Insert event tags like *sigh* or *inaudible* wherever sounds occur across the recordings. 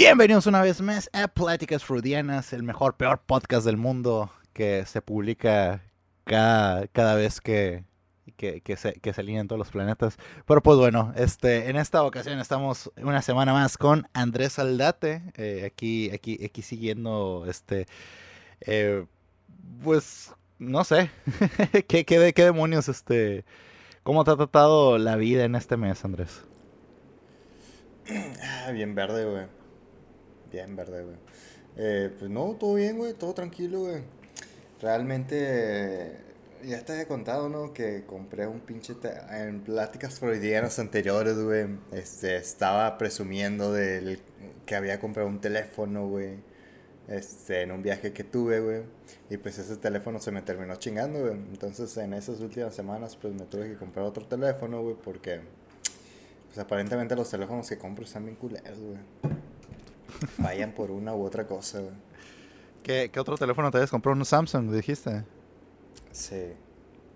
Bienvenidos una vez más a Pláticas Freudianas, el mejor, peor podcast del mundo que se publica cada, cada vez que, que, se, que se alinean todos los planetas. Pero pues bueno, este, en esta ocasión estamos una semana más con Andrés Aldate, eh, aquí, aquí, aquí siguiendo, este, eh, pues, no sé, *laughs* ¿Qué, qué, qué demonios, este, cómo te ha tratado la vida en este mes, Andrés? Ah, bien verde, güey. Bien verde, güey. Eh, pues no, todo bien, güey, todo tranquilo, güey. Realmente, ya te había contado, ¿no? Que compré un pinche... En pláticas freudianas anteriores, güey. Este, estaba presumiendo del que había comprado un teléfono, güey. Este, en un viaje que tuve, güey. Y pues ese teléfono se me terminó chingando, güey. Entonces, en esas últimas semanas, pues me tuve que comprar otro teléfono, güey, porque... Pues aparentemente los teléfonos que compro están bien culeros, güey. Fallan por una u otra cosa, güey. ¿Qué, qué otro teléfono te habías comprado? ¿Un Samsung, dijiste? Sí.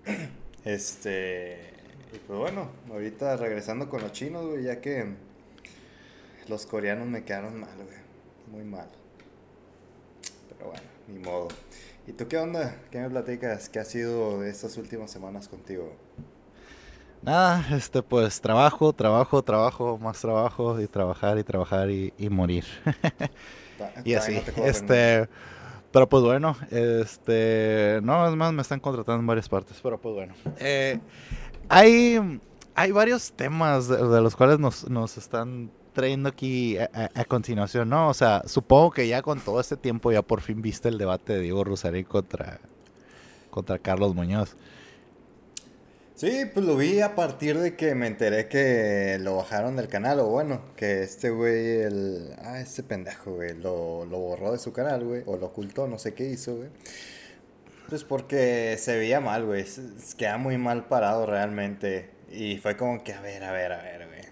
*clears throat* Este. Y pues bueno, ahorita regresando con los chinos, güey, ya que los coreanos me quedaron mal, güey. Muy mal. Pero bueno, ni modo. ¿Y tú qué onda? ¿Qué me platicas? ¿Qué ha sido de estas últimas semanas contigo? Nada, este, pues trabajo, trabajo, trabajo, más trabajo y trabajar y trabajar y, y morir. *laughs* Y así, no este, pero pues bueno, este, no, es más, me están contratando en varias partes, pero pues bueno. Eh, hay, hay varios temas de, de los cuales nos, nos están trayendo aquí a, a- a continuación, ¿no? O sea, supongo que ya con todo este tiempo ya por fin viste el debate de Diego Rosarín contra, contra Carlos Muñoz. Sí, pues lo vi a partir de que me enteré que lo bajaron del canal, o bueno, que este güey, el... Ah, este pendejo, güey, lo, lo borró de su canal, güey, o lo ocultó, no sé qué hizo, güey. Pues porque se veía mal, güey, queda muy mal parado realmente. Y fue como que, a ver, a ver, a ver, güey.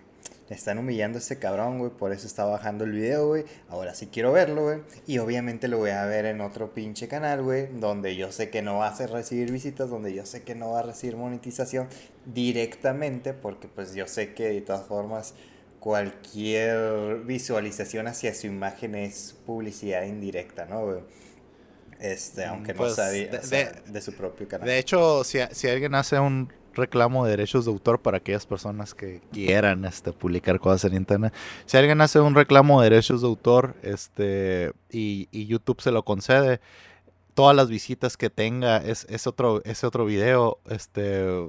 Le están humillando a este cabrón, güey, por eso está bajando el video, güey. Ahora sí quiero verlo, güey. Y obviamente lo voy a ver en otro pinche canal, güey, donde yo sé que no va a recibir visitas, donde yo sé que no va a recibir monetización directamente, porque pues yo sé que de todas formas cualquier visualización hacia su imagen es publicidad indirecta, ¿no, güey? Este, aunque no Pues, sea de, de- o sea, de- de su propio canal. De hecho, si, si alguien hace un reclamo de derechos de autor para aquellas personas que quieran este, publicar cosas en internet, si alguien hace un reclamo de derechos de autor este, y, y YouTube se lo concede, todas las visitas que tenga es, es otro, ese otro video este,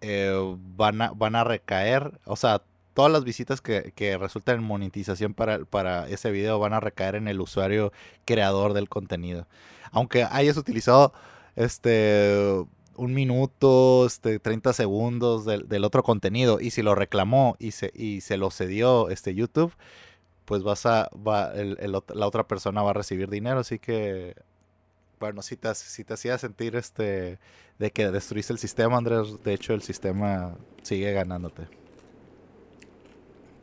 eh, van, a, van a recaer, o sea, todas las visitas que, que resultan en monetización para, para ese video van a recaer en el usuario creador del contenido. Aunque hayas utilizado este un minuto, este 30 segundos del, del otro contenido y si lo reclamó y se, y se lo cedió este YouTube, pues vas a va, el- el la otra persona va a recibir dinero, así que bueno, si te, si te hacía sentir este de que destruiste el sistema, Andrés, de hecho el sistema sigue ganándote.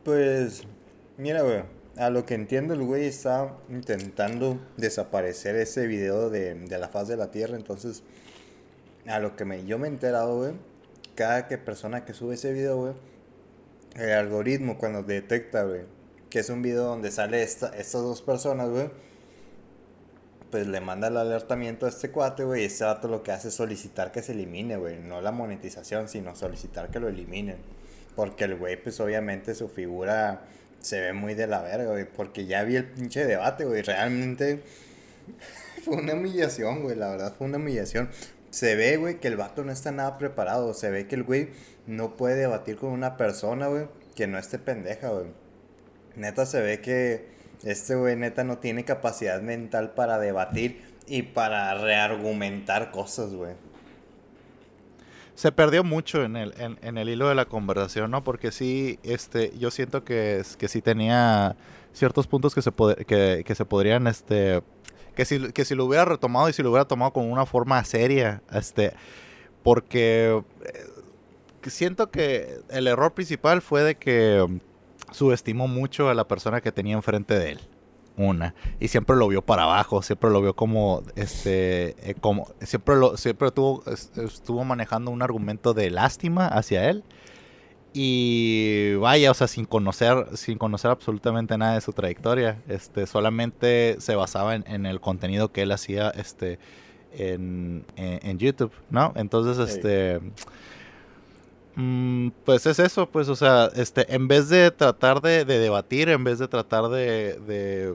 Pues, mira, güey, a lo que entiendo el güey está intentando desaparecer ese video de, de la faz de la Tierra, entonces, a lo que me, yo me he enterado, güey, cada que persona que sube ese video, güey, el algoritmo cuando detecta, güey, que es un video donde sale esta, estas dos personas, güey, pues le manda el alertamiento a este cuate, güey, y este vato lo que hace es solicitar que se elimine, güey, no la monetización, sino solicitar que lo eliminen. Porque el güey, pues obviamente su figura se ve muy de la verga, güey, porque ya vi el pinche debate, güey, realmente *laughs* fue una humillación, güey, la verdad fue una humillación. Se ve, güey, que el vato no está nada preparado, se ve que el güey no puede debatir con una persona, güey, que no esté pendeja, güey. Neta se ve que este güey neta no tiene capacidad mental para debatir y para reargumentar cosas, güey. se perdió mucho en el, en, en el hilo de la conversación, ¿no? Porque sí, este, yo siento que, que sí tenía ciertos puntos que se, pod- que, que se podrían, este, que si, que si lo hubiera retomado y si lo hubiera tomado con una forma seria, este, porque eh, siento que el error principal fue de que subestimó mucho a la persona que tenía enfrente de él. Una. Y siempre lo vio para abajo, siempre lo vio como, este, eh, como, siempre lo, siempre tuvo, es- estuvo manejando un argumento de lástima hacia él. Y vaya, o sea, sin conocer, sin conocer absolutamente nada de su trayectoria, este, solamente se basaba en, el contenido que él hacía, este, en, YouTube, ¿no? Entonces, este, mm, pues es eso, pues, o sea, este, en vez de tratar de, debatir, en vez de tratar de de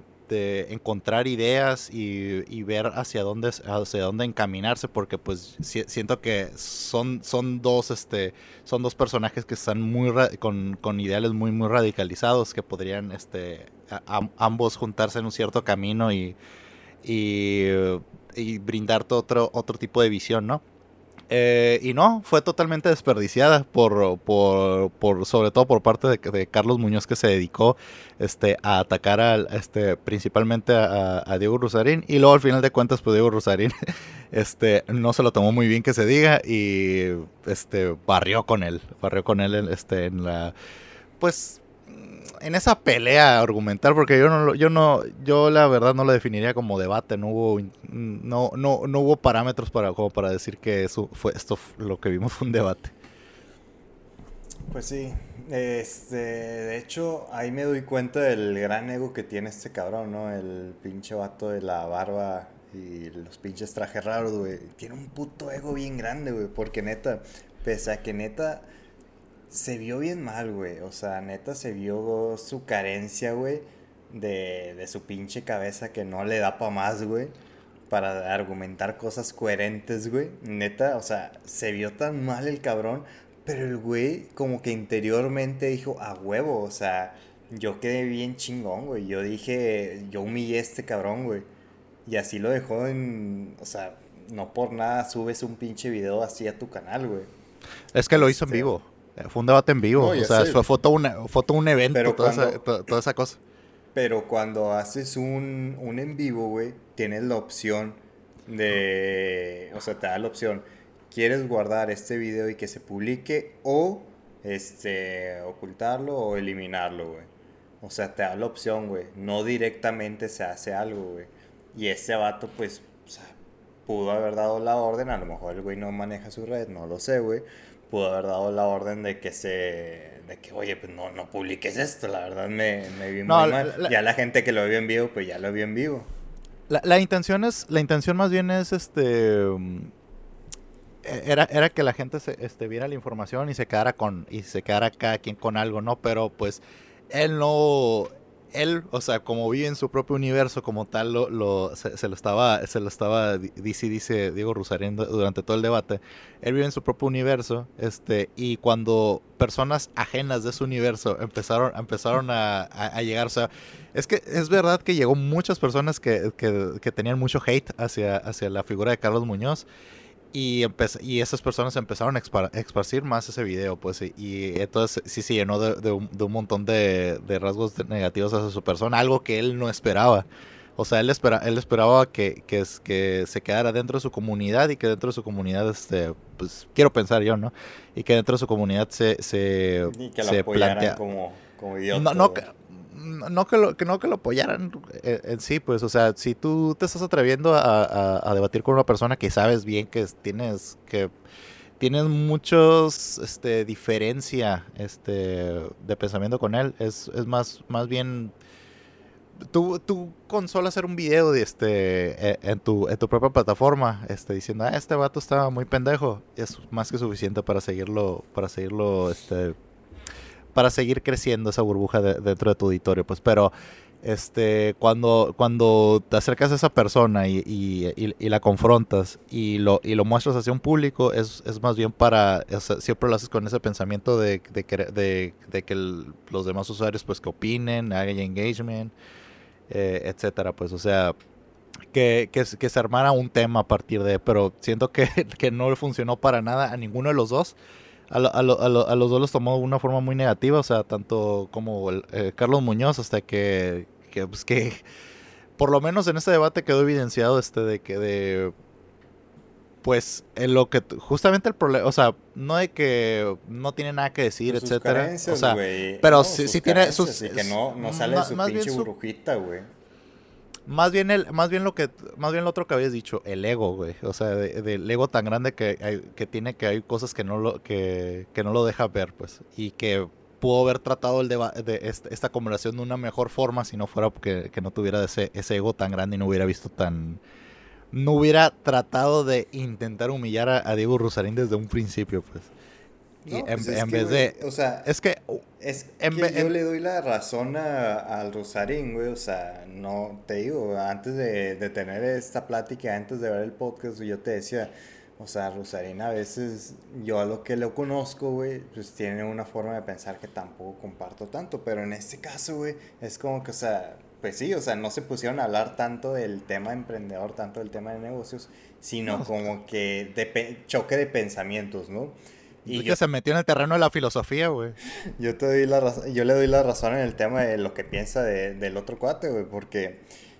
encontrar ideas y, ver hacia dónde hacia dónde encaminarse porque pues siento que son son dos este son dos personajes que están muy con, con, ideales muy muy radicalizados que podrían este ambos juntarse en un cierto camino y, y, y brindarte otro otro tipo de visión no eh, y no, fue totalmente desperdiciada por, por, sobre todo por parte de, Carlos Muñoz que se dedicó este, a atacar al, este, principalmente a, Diego Rosarín y luego al final de cuentas pues Diego Rosarín *laughs* este, no se lo tomó muy bien que se diga y este, barrió con él, barrió con él este, en la pues en esa pelea argumental, porque yo no, yo no, yo la verdad no lo definiría como debate, no hubo, no, no, no hubo parámetros para, como para decir que eso fue, esto lo que vimos fue un debate. Pues sí, este, de hecho, ahí me doy cuenta del gran ego que tiene este cabrón, ¿no? El pinche vato de la barba y los pinches trajes raros, güey. Tiene un puto ego bien grande, güey, porque neta, pese a que neta se vio bien mal, güey. O sea, neta se vio su carencia, güey, de, de su pinche cabeza que no le da para más, güey. Para argumentar cosas coherentes, güey. Neta, o sea, se vio tan mal el cabrón. Pero el güey, como que interiormente dijo, a huevo, o sea, yo quedé bien chingón, güey. Yo dije, yo humillé a este cabrón, güey. Y así lo dejó en. O sea, no por nada subes un pinche video así a tu canal, güey. Es que lo hizo en este, vivo. Fue un debate en vivo. o sea, fue foto una, foto un evento, toda, esa, toda, esa, cosa. Pero cuando haces un, un en vivo, güey, tienes la opción de. O sea, te da la opción. ¿Quieres guardar este video y que se publique? O este ocultarlo o eliminarlo, güey. O sea, te da la opción, güey. No directamente se hace algo, güey. Y ese vato, pues, o sea, pudo haber dado la orden. A lo mejor el güey no maneja su red, no lo sé, güey pudo haber dado la orden de que se de que oye pues no no publiques esto la verdad me, me vi muy mal. ya la gente que lo vio en vivo pues ya lo vio en vivo. La, la intención es la intención más bien es este mm, era, era que la gente se, este, viera la información y se quedara con y se quedara cada quien con algo no pero pues él no él, o sea, como vive en su propio universo como tal, lo, lo se, lo estaba, se lo estaba, dice, dice Diego Rusarín durante todo el debate, él vive en su propio universo, este, y cuando personas ajenas de su universo empezaron, empezaron a, llegar, o sea, es que es verdad que llegó muchas personas que, que, que tenían mucho hate hacia, hacia la figura de Carlos Muñoz, y, y esas personas empezaron a esparcir más ese video, pues, y, entonces sí se llenó de, un, montón de, rasgos negativos hacia su persona, algo que él no esperaba. O sea, él, espera, él esperaba que, que, que, se quedara dentro de su comunidad y que dentro de su comunidad, este, pues, quiero pensar yo, ¿no? Y que dentro de su comunidad se, se, y que se plantea... como, como idiota. No, no que lo, que no que lo apoyaran eh, en, sí, pues, o sea, si tú te estás atreviendo a, debatir con una persona que sabes bien que tienes, que tienes muchos, este, diferencia, este, de pensamiento con él, es, es más, más bien, tú, tú con solo hacer un video de este, e, en tu, en tu propia plataforma, este, diciendo, ah, este vato está muy pendejo, es más que suficiente para seguirlo, para seguirlo, este, para seguir creciendo esa burbuja dentro de tu auditorio, pues, pero este, cuando, cuando te acercas a esa persona y, la confrontas y lo, y lo muestras hacia un público, es, más bien para, siempre lo haces con ese pensamiento de, de, de, que los demás usuarios pues que opinen, hagan engagement, eh, etcétera, pues, o sea, que, que, que, se armara un tema a partir de, pero siento que, *laughs* que no funcionó para nada a ninguno de los dos a, a, a, los dos los tomó de una forma muy negativa, o sea, tanto como el, eh, Carlos Muñoz, hasta que, que, pues que, por lo menos en este debate quedó evidenciado este de que de, pues, en lo que, justamente el problema, o sea, no de que no tiene nada que decir, etcétera, o sea, pero sí, tiene sus, que no, no sale su pinche burbujita, güey. Más bien, el, más bien lo que, más bien lo otro que habías dicho, el ego, güey. O sea, del ego tan grande que, hay, que tiene que hay cosas que no lo, que, que no lo deja ver, pues. Y que pudo haber tratado el de esta conversación de una mejor forma si no fuera porque que no tuviera ese, ese ego tan grande y no hubiera visto tan, no hubiera tratado de intentar humillar a, Diego Rosarín desde un principio, pues. Y en, pues vez de. O sea, es que. Es que yo le doy la razón al Rosarín, güey. O sea, no te digo, antes de, de, tener esta plática, antes de ver el podcast, yo te decía. O sea, Rosarín a veces, yo a lo que lo conozco, güey, pues tiene una forma de pensar que tampoco comparto tanto. Pero en este caso, güey, es como que, o sea, pues sí, o sea, no se pusieron a hablar tanto del tema emprendedor, tanto del tema de negocios, sino como que de choque de pensamientos, ¿no? Y que se metió en el terreno de la filosofía, güey. Yo te doy la yo le doy la razón en el tema de lo que piensa del otro cuate, güey, porque,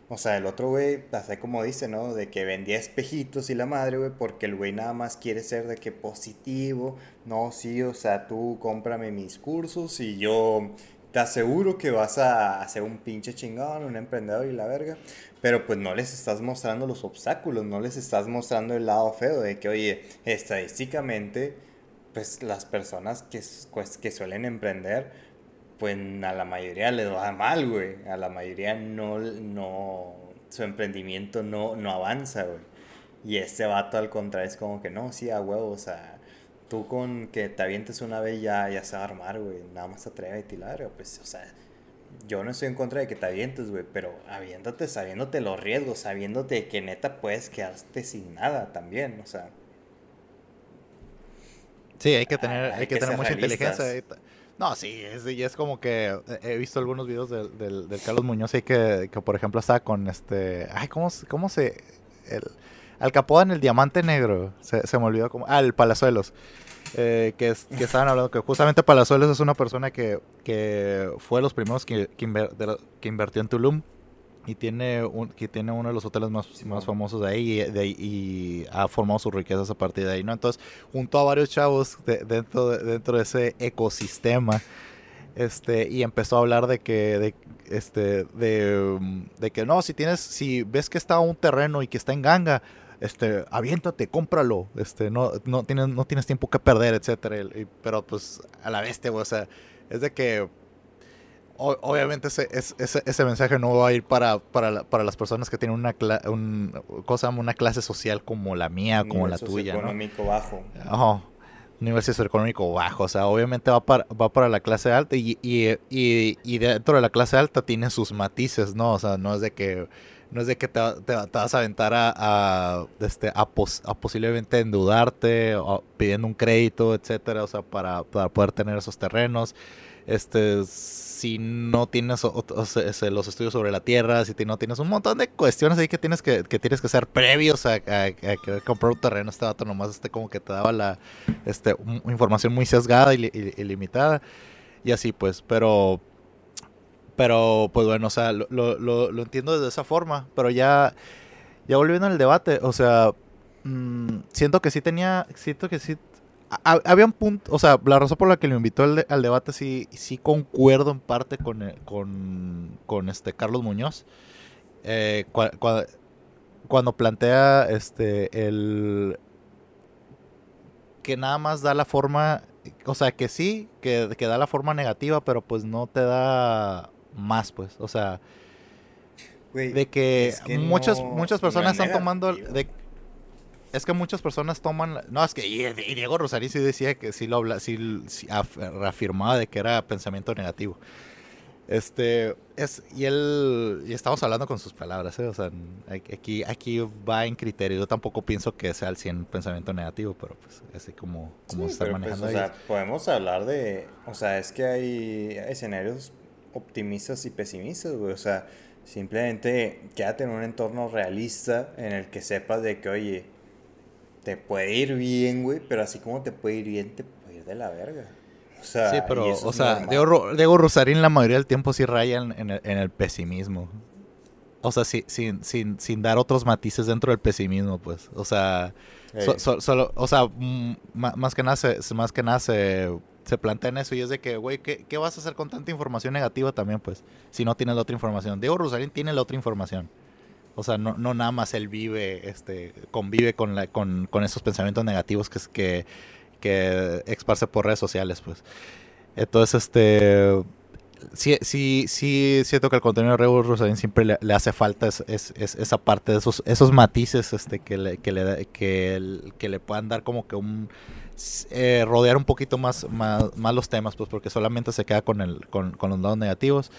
o sea, el otro güey, así como dice, ¿no? De que vendía espejitos y la madre, güey, porque el güey nada más quiere ser de que positivo, no, sí, o sea, tú cómprame mis cursos y yo te aseguro que vas a hacer un pinche chingón, un emprendedor y la verga. Pero pues no les estás mostrando los obstáculos, no les estás mostrando el lado feo de que, oye, estadísticamente, pues las personas que, pues, que suelen emprender, pues a la mayoría les va mal, güey. A la mayoría no, no, su emprendimiento no, no avanza, güey. Y este vato al contrario es como que no, sí, a huevo, o sea, tú con que te avientes una vez ya, ya se va a armar, güey. Nada más atrévete y larga, pues, o sea, yo no estoy en contra de que te avientes, güey, pero aviéndote sabiéndote los riesgos, sabiéndote que neta puedes quedarte sin nada también, o sea. Sí, hay que tener, hay, que, tener mucha inteligencia. No, sí, es, y es como que he visto algunos videos del, del, Carlos Muñoz y que, que, por ejemplo, está con este. Ay, ¿cómo, cómo se.? El, al Capoda en el Diamante Negro. Se, se me olvidó como. Ah, el Palazuelos. Eh, que, que, estaban hablando que justamente Palazuelos es una persona que, que fue de los primeros que, que, invirtió en Tulum y tiene un, que tiene uno de los hoteles más, más famosos de ahí, y, de, y ha formado sus riquezas a partir de ahí, ¿no? Entonces, junto a varios chavos dentro, de, dentro de ese ecosistema, este, y empezó a hablar de que, de, este, de, de que no, si tienes, si ves que está un terreno y que está en ganga, este, aviéntate, cómpralo, este, no, no tienes, no tienes tiempo que perder, etcétera, pero pues a la bestia, o sea, es de que obviamente ese, ese, ese, mensaje no va a ir para, para, para las personas que tienen una, un, cosa, una clase social como la mía, como la tuya. Socioeconómico bajo. Ajá. Nivel socioeconómico bajo. O sea, obviamente va para, va para la clase alta y, y, y, y dentro de la clase alta tiene sus matices, ¿no? O sea, no es de que no es de que te, vas a aventar a, este, a, posiblemente endeudarte, o pidiendo un crédito, etcétera, o sea, para, poder tener esos terrenos. Este, si no tienes los estudios sobre la tierra, si no tienes un montón de cuestiones ahí que tienes que, que tienes que hacer previos a, a, comprar un terreno, este dato nomás este como que te daba la este, información muy sesgada y, y limitada. Y así pues, pero pero, pues bueno, o sea, lo, lo, lo, entiendo de esa forma. Pero ya, ya volviendo al debate, o sea, mm, siento que sí tenía, siento que sí, había un punto, o sea, la razón por la que lo invitó al, al debate sí, sí concuerdo en parte con, eh, con, con este Carlos Muñoz. Eh, cuando plantea este el que nada más da la forma, o sea, que sí, que, que da la forma negativa, pero pues no te da más, pues. O sea, de que, muchas, muchas personas están tomando... De, es que muchas personas toman... No, es que y Diego Rosario sí decía que sí lo habla, sí, reafirmaba de que era pensamiento negativo. Este, es, y él, y estamos hablando con sus palabras, ¿eh? o sea, aquí, aquí va en criterio. Yo tampoco pienso que sea el 100 pensamiento negativo, pero pues así como, como está pues, manejando. o sea, podemos hablar de, o sea, es que hay escenarios optimistas y pesimistas, güey. O sea, simplemente quédate en un entorno realista en el que sepas de que, oye, te puede ir bien, güey, pero así como te puede ir bien, te puede ir de la verga. O sea, sí, pero, o sea, Diego, Rosarín la mayoría del tiempo sí raya en, el, pesimismo. O sea, sin, sin, sin dar otros matices dentro del pesimismo, pues. O sea, solo, o sea, mm, más que nada, más que nada se se plantean eso y es de que, güey, ¿qué, vas a hacer con tanta información negativa también, pues? Si no tienes la otra información. Diego Rosarín tiene la otra información. O sea, no, no nada más él vive, este, convive con, la, con, con esos pensamientos negativos que, que, que esparce por redes sociales, pues. Entonces, este sí, sí, sí siento que el contenido de Rebel Rosarín siempre le, hace falta es, esa parte de esos, esos matices este, que, le, que, le, que, le puedan dar como que un... Eh, rodear un poquito más, más, los temas, pues porque solamente se queda con, el, con, los lados negativos.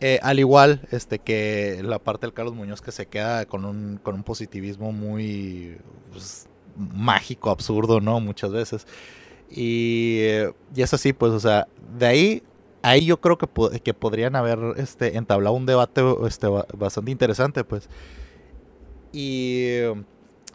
Eh, al igual este, que la parte del Carlos Muñoz que se queda con un, con un positivismo muy pues, mágico, absurdo, ¿no? Muchas veces. Y, y es así, pues, o sea, de ahí ahí yo creo que, que podrían haber este, entablado un debate este, bastante interesante, pues. Y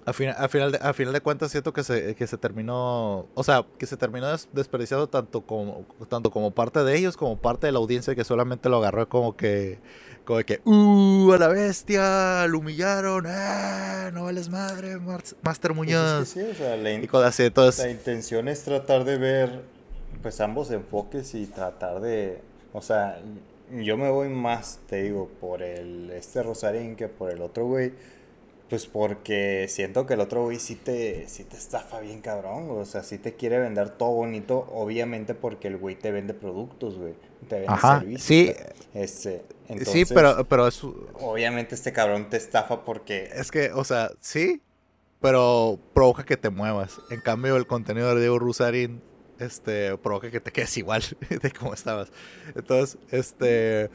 a, final, a, final de, a final de cuentas siento que se, que se terminó, o sea, que se terminó desperdiciando tanto como, tanto como parte de ellos como parte de la audiencia que solamente lo agarró como que, como que, ¡uh! A la bestia, lo humillaron, ¡ah! No vales madre, Master Muñoz. sí, o sea, la, y la intención es tratar de ver pues ambos enfoques y tratar de, o sea, yo me voy más, te digo, por el este Rosarín que por el otro güey, pues porque siento que el otro güey sí te, sí te estafa bien cabrón, o sea, sí te quiere vender todo bonito, obviamente porque el güey te vende productos, güey, te vende servicios. Sí, este, sí, pero, pero es... Obviamente este cabrón te estafa porque... Es que, o sea, sí, pero provoca que te muevas. En cambio, el contenido de Diego Rosarín este, provoca que te quedes igual *laughs* de como estabas. Entonces, este,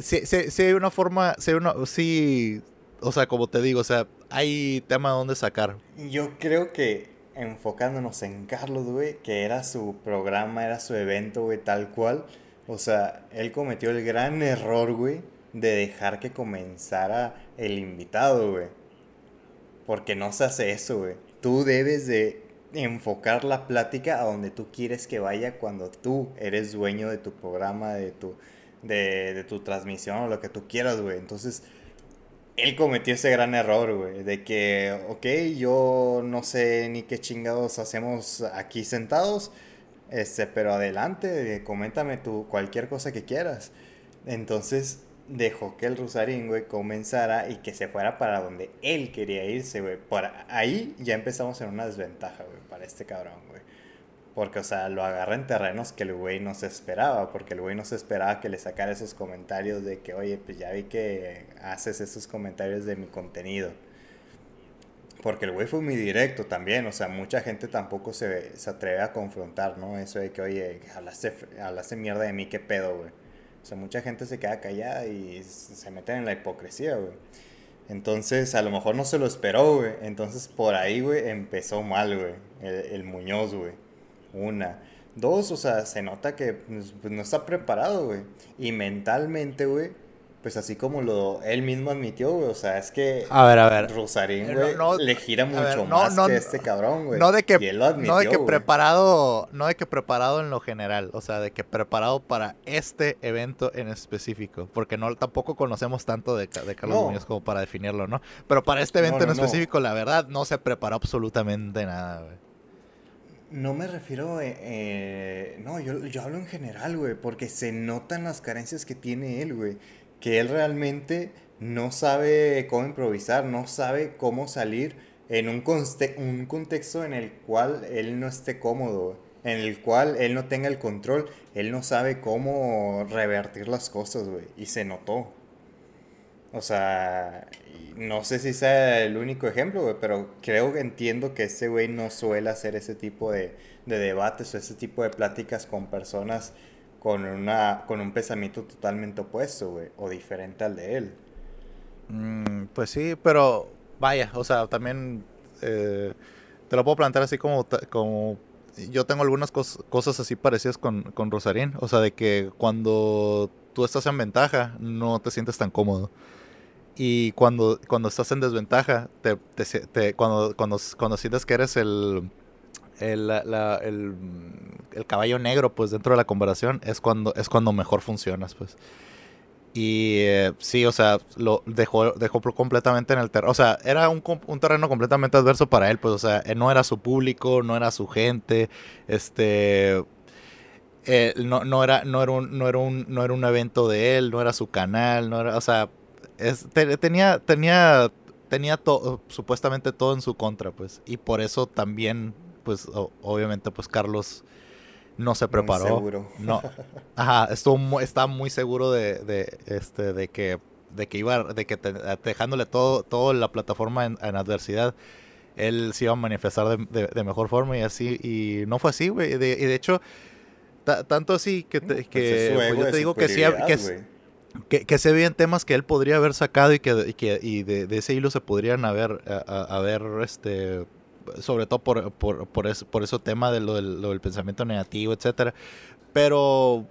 sí, sí, hay una forma, sí, una, sí, o sea, como te digo, o sea, hay tema donde sacar. Yo creo que enfocándonos en Carlos, güey, que era su programa, era su evento, güey, tal cual. O sea, él cometió el gran error, güey, de dejar que comenzara el invitado, güey. Porque no se hace eso, güey. Tú debes de enfocar la plática a donde tú quieres que vaya cuando tú eres dueño de tu programa, de tu, de, tu transmisión o lo que tú quieras, güey. Entonces, él cometió ese gran error, güey, de que, ok, yo no sé ni qué chingados hacemos aquí sentados, este, pero adelante, coméntame tú cualquier cosa que quieras. Entonces, dejó que el Rusarín, güey, comenzara y que se fuera para donde él quería irse, güey. Por ahí ya empezamos en una desventaja, güey, para este cabrón, güey. Porque, o sea, lo agarra en terrenos que el güey no se esperaba, porque el güey no se esperaba que le sacara esos comentarios de que, oye, pues ya vi que haces esos comentarios de mi contenido. Porque el güey fue muy directo también, o sea, mucha gente tampoco se, se atreve a confrontar, ¿no? Eso de que, oye, hablaste, hablaste mierda de mí, qué pedo, güey. O sea, mucha gente se queda callada y se meten en la hipocresía, güey. Entonces, a lo mejor no se lo esperó, güey. Entonces, por ahí, güey, empezó mal, güey. El, el Muñoz, güey. Una. Dos, o sea, se nota que pues, pues no está preparado, güey. Y mentalmente, güey, pues así como lo él mismo admitió, güey, o sea, es que a ver, a ver. Rosarín, eh, güey, le gira mucho más que este cabrón, güey. No de que, no de que preparado, no de que preparado en lo general, o sea, de que preparado para este evento en específico, porque no tampoco conocemos tanto de, de Carlos Muñoz como para definirlo, ¿no? Pero para este evento en específico, la verdad, no se preparó absolutamente nada, güey. No me refiero, eh, eh, no, yo, yo hablo en general, güey, porque se notan las carencias que tiene él, güey que él realmente no sabe cómo improvisar, no sabe cómo salir en un, un contexto en el cual él no esté cómodo, en el cual él no tenga el control, él no sabe cómo revertir las cosas, güey, y se notó. O sea, no sé si sea el único ejemplo, güey, pero creo que entiendo que ese güey no suele hacer ese tipo de, de debates o ese tipo de pláticas con personas con, una, con un pensamiento totalmente opuesto, güey, o diferente al de él. Mm, pues sí, pero vaya, o sea, también eh, te lo puedo plantear así como, como yo tengo algunas cosas así parecidas con, con Rosarín, o sea, de que cuando tú estás en ventaja no te sientes tan cómodo. Y cuando, cuando estás en desventaja, te, cuando, cuando, cuando sientes que eres el, el, el, caballo negro, pues dentro de la comparación, es cuando, es cuando mejor funcionas, pues. Y eh, sí, o sea, lo dejó, dejó completamente en el terreno. O sea, era un, un, terreno completamente adverso para él, pues, o sea, no era su público, no era su gente, este. Eh, no, no, era, no, era un, no, era un, no era un evento de él, no era su canal, no era, o sea, tenía, tenía, tenía todo, supuestamente todo en su contra, pues. Y por eso también, pues, obviamente, pues Carlos no se preparó. *laughs* Muy seguro. No. Ajá, estuvo estaba muy seguro de, este, de que, de que iba, de que dejándole todo, toda la plataforma en, adversidad, él se iba a manifestar de, mejor forma y así, y no fue así, güey. y de hecho, tanto así que, pues que pues yo te digo que sí, que, que, se veían temas que él podría haber sacado y que, y que y de, ese hilo se podrían haber, haber este, sobre todo por, por, por, eso, por ese tema de lo del, pensamiento negativo, etcétera. Pero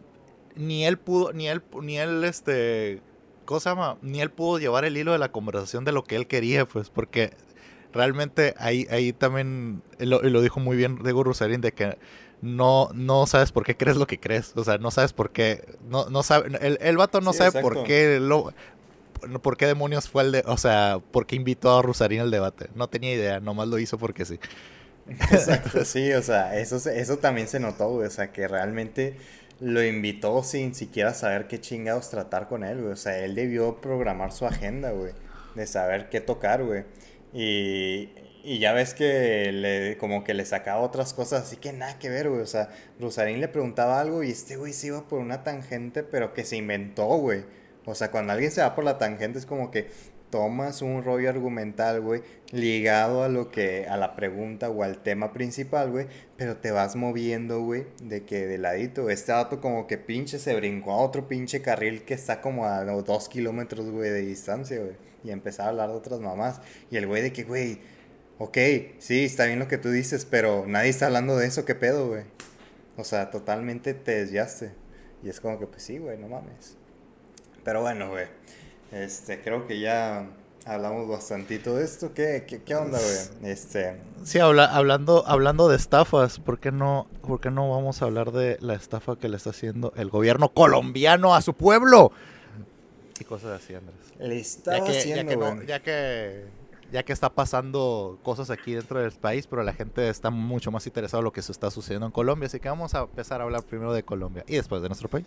ni él pudo, ni él, ni él, este, cosa Ni él pudo llevar el hilo de la conversación de lo que él quería, pues, porque realmente ahí, ahí también, lo, lo dijo muy bien Diego Rosarín, de que no, no sabes por qué crees lo que crees. O sea, no sabes por qué. No, no sabe, el, el vato no sabe por qué lo. ¿Por qué demonios fue el de.? O sea, ¿por qué invitó a Rusarín al debate? No tenía idea, nomás lo hizo porque sí. Exacto, *laughs* sí, o sea, eso, eso también se notó, güey. O sea, que realmente lo invitó sin siquiera saber qué chingados tratar con él, güey. O sea, él debió programar su agenda, güey. De saber qué tocar, güey. Y, y ya ves que le, como que le sacaba otras cosas, así que nada que ver, güey. O sea, Rosarín le preguntaba algo y este güey se iba por una tangente, pero que se inventó, güey. O sea, cuando alguien se va por la tangente es como que tomas un rollo argumental, güey, ligado a lo que, a la pregunta o al tema principal, güey, pero te vas moviendo, güey, de que de ladito. Este dato como que pinche se brincó a otro pinche carril que está como a dos kilómetros, güey, de distancia, güey. Y empezaba a hablar de otras mamás. Y el güey de que, güey, ok, sí, está bien lo que tú dices, pero nadie está hablando de eso, ¿qué pedo, güey? O sea, totalmente te desviaste. Y es como que, pues sí, güey, no mames. Pero bueno, güey. Este, creo que ya hablamos bastantito de esto. ¿Qué, qué, onda, güey? Este... Sí, habla, hablando, hablando de estafas, ¿por qué, no, ¿por qué no vamos a hablar de la estafa que le está haciendo el gobierno colombiano a su pueblo? Y cosas así, Andrés. Le está haciendo, güey. ya que ya que está pasando cosas aquí dentro del país, pero la gente está mucho más interesada en lo que se está sucediendo en Colombia, así que vamos a empezar a hablar primero de Colombia y después de nuestro país.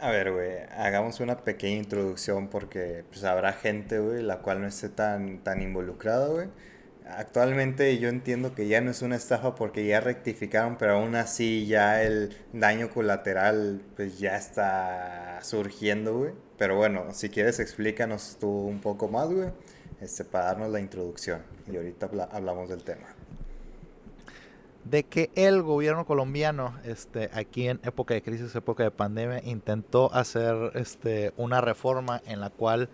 A ver, güey, hagamos una pequeña introducción porque pues, habrá gente, güey, la cual no esté tan, tan involucrada, güey. Actualmente yo entiendo que ya no es una estafa porque ya rectificaron, pero aún así ya el daño colateral pues ya está surgiendo, güey. Pero bueno, si quieres explícanos tú un poco más, güey este, para darnos la introducción y ahorita hablamos del tema. De que el gobierno colombiano, este, aquí en época de crisis, época de pandemia, intentó hacer este, una reforma en la cual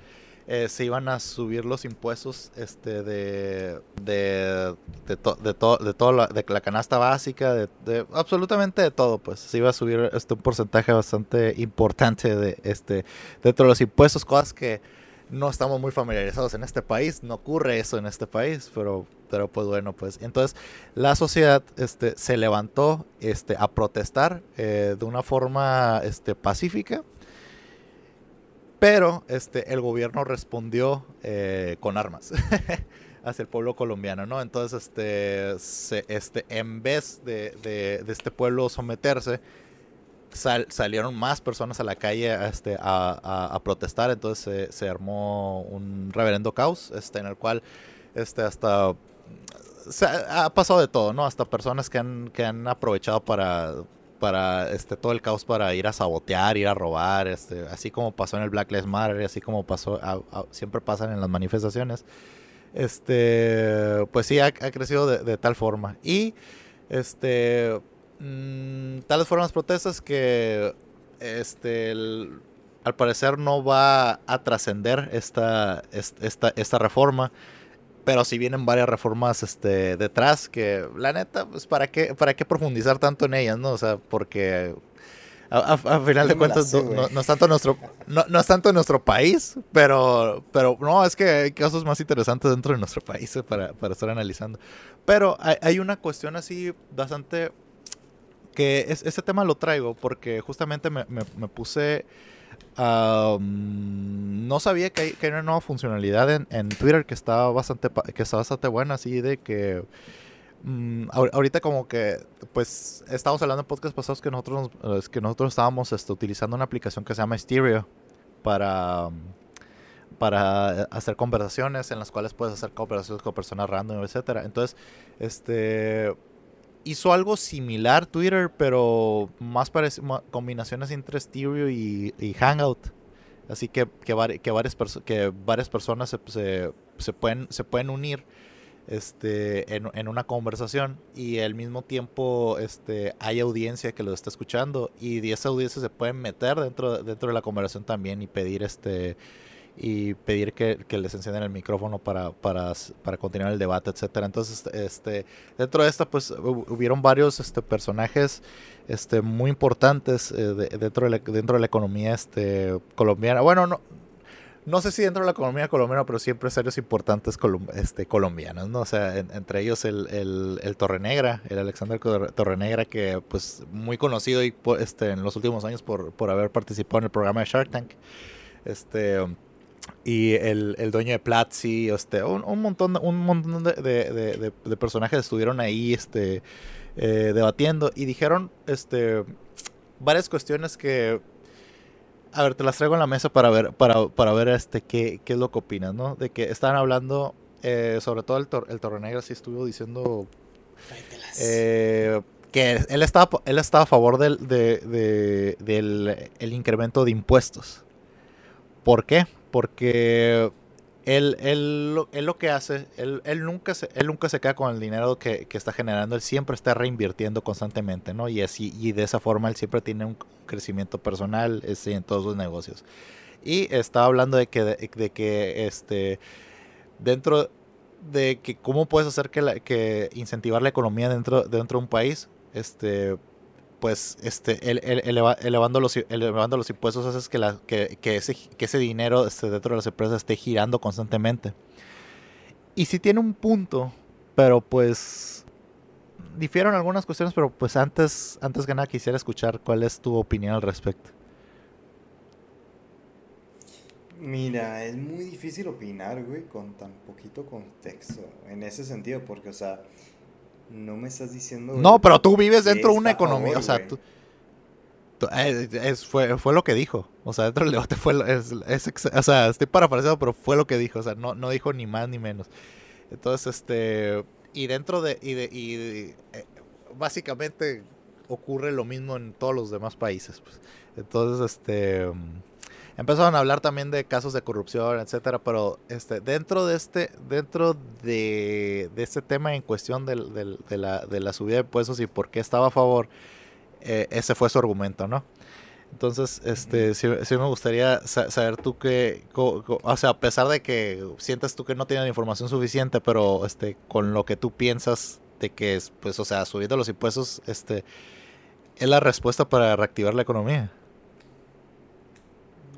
eh, se iban a subir los impuestos este, de, de, de, de, toda la, de la canasta básica, de, absolutamente de todo, pues. Se iba a subir este, un porcentaje bastante importante de este, dentro de los impuestos, cosas que no estamos muy familiarizados en este país, no ocurre eso en este país, pero, pero pues bueno, pues. Entonces la sociedad este, se levantó este, a protestar eh, de una forma este, pacífica, pero este, el gobierno respondió eh, con armas *laughs* hacia el pueblo colombiano, ¿no? Entonces, este, este, en vez de, de este pueblo someterse, salieron más personas a la calle este, a, protestar, entonces se, armó un reverendo caos, este, en el cual este, hasta ha pasado de todo, ¿no? Hasta personas que han, que han aprovechado para, para este, todo el caos para ir a sabotear, ir a robar, este, así como pasó en el Black Lives Matter, así como pasó, siempre pasan en las manifestaciones. Este, pues sí, ha, crecido de, de tal forma. Y este Mm, tales fueron las protestas que este al parecer no va a trascender esta, esta, esta reforma. Pero si vienen varias reformas este, detrás, que la neta, pues para qué, para qué profundizar tanto en ellas, ¿no? O sea, porque a, final de cuentas no, es tanto nuestro no, es tanto nuestro país pero pero no es que hay casos más interesantes dentro de nuestro país eh, para, para estar analizando pero hay, hay, una cuestión así bastante que es, ese tema lo traigo porque justamente me, puse... no sabía que hay, que hay, una nueva funcionalidad en, en, Twitter que estaba bastante que está bastante buena, así de que mm, ahorita como que pues estamos hablando en podcast pasados que nosotros que nosotros estábamos este, utilizando una aplicación que se llama Stereo para para hacer conversaciones en las cuales puedes hacer conversaciones con personas random, etcétera. Entonces, este hizo algo similar Twitter, pero más parece combinaciones entre Stereo y, Hangout. Así que, que, que varias, que varias personas se, se, pueden, se pueden unir este, en, en, una conversación y al mismo tiempo este, hay audiencia que lo está escuchando y esa audiencia se pueden meter dentro, dentro de la conversación también y pedir este y pedir que, que les enciendan el micrófono para, para, para, continuar el debate, etcétera. Entonces, este, dentro de esta, pues, hubieron varios este, personajes este, muy importantes eh, dentro, de la, dentro de la economía este, colombiana. Bueno, no, no sé si dentro de la economía colombiana, pero sí empresarios importantes este, colombianos, ¿no? O sea, entre ellos el, el, el Torrenegra, el Alexander Torrenegra, que pues muy conocido y, este, en los últimos años por, por haber participado en el programa de Shark Tank. Este, y el, el, dueño de Platzi, este, un, un montón, un montón de, de, de, personajes estuvieron ahí este, eh, debatiendo y dijeron este, varias cuestiones que, a ver, te las traigo en la mesa para ver, para, para ver este, qué, qué es lo que opinas, ¿no? De que estaban hablando, eh, sobre todo el, tor el Torre Negra sí estuvo diciendo eh, que él estaba, él estaba a favor del, de, del el incremento de impuestos. ¿Por qué? Porque él, él, él, lo que hace, él, él, nunca se, él nunca se queda con el dinero que, que, está generando, él siempre está reinvirtiendo constantemente, ¿no? Y, así, y de esa forma él siempre tiene un crecimiento personal este, en todos sus negocios. Y estaba hablando de que, de, que este, dentro de que cómo puedes hacer que, la, que incentivar la economía dentro, dentro de un país, este, pues este, elevando, los, elevando los impuestos haces que, la, que, que, ese, que ese dinero este, dentro de las empresas esté girando constantemente. Y si tiene un punto, pero pues difieron algunas cuestiones, pero pues antes, antes que nada quisiera escuchar cuál es tu opinión al respecto. Mira, es muy difícil opinar, güey, con tan poquito contexto. En ese sentido, porque, o sea, no me estás diciendo. No, pero tú vives dentro de una economía. o sea, tú, eh, es, fue, fue lo que dijo. O sea, dentro del debate fue. Es, o sea, estoy parafraseado, pero fue lo que dijo. O sea, no, no dijo ni más ni menos. Entonces, este. Y dentro de. Y, de, y eh, básicamente ocurre lo mismo en todos los demás países. Pues. Entonces, este empezaron a hablar también de casos de corrupción, etcétera, pero este, dentro de este, dentro de, este tema en cuestión de, la, de, la, subida de impuestos y por qué estaba a favor, eh, ese fue su argumento, ¿no? Entonces, este, sí, me gustaría saber tú que, o sea, a pesar de que sientas tú que no tienes información suficiente, pero este, con lo que tú piensas de que, es, pues, o sea, subiendo los impuestos, este, es la respuesta para reactivar la economía.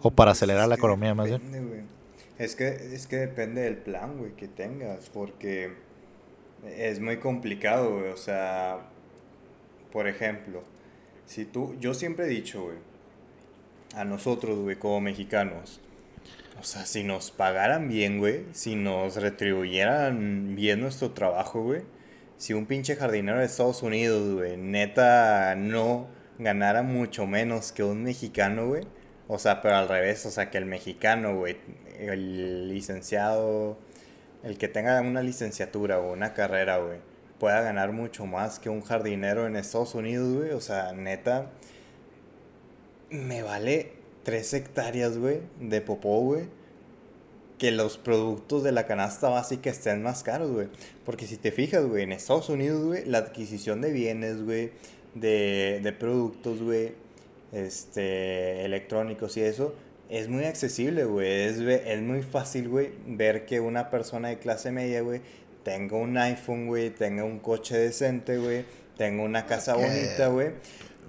O para acelerar la economía más bien. Es que, es que depende del plan, güey, que tengas, porque es muy complicado, güey. O sea, por ejemplo, si tú, yo siempre he dicho, güey, a nosotros, güey, como mexicanos, o sea, si nos pagaran bien, güey, si nos retribuyeran bien nuestro trabajo, güey, si un pinche jardinero de Estados Unidos, güey, neta no ganara mucho menos que un mexicano, güey, o sea, pero al revés, o sea, que el mexicano, güey, el licenciado, el que tenga una licenciatura o una carrera, güey, pueda ganar mucho más que un jardinero en Estados Unidos, güey. O sea, neta, me vale tres hectáreas, güey, de popó, güey. Que los productos de la canasta básica estén más caros, güey. Porque si te fijas, güey, en Estados Unidos, güey, la adquisición de bienes, güey, de, de productos, güey, este, electrónicos y eso, es muy accesible, güey. Es, es muy fácil, güey, ver que una persona de clase media, güey, tenga un iPhone, güey, tenga un coche decente, güey, tenga una casa bonita, güey.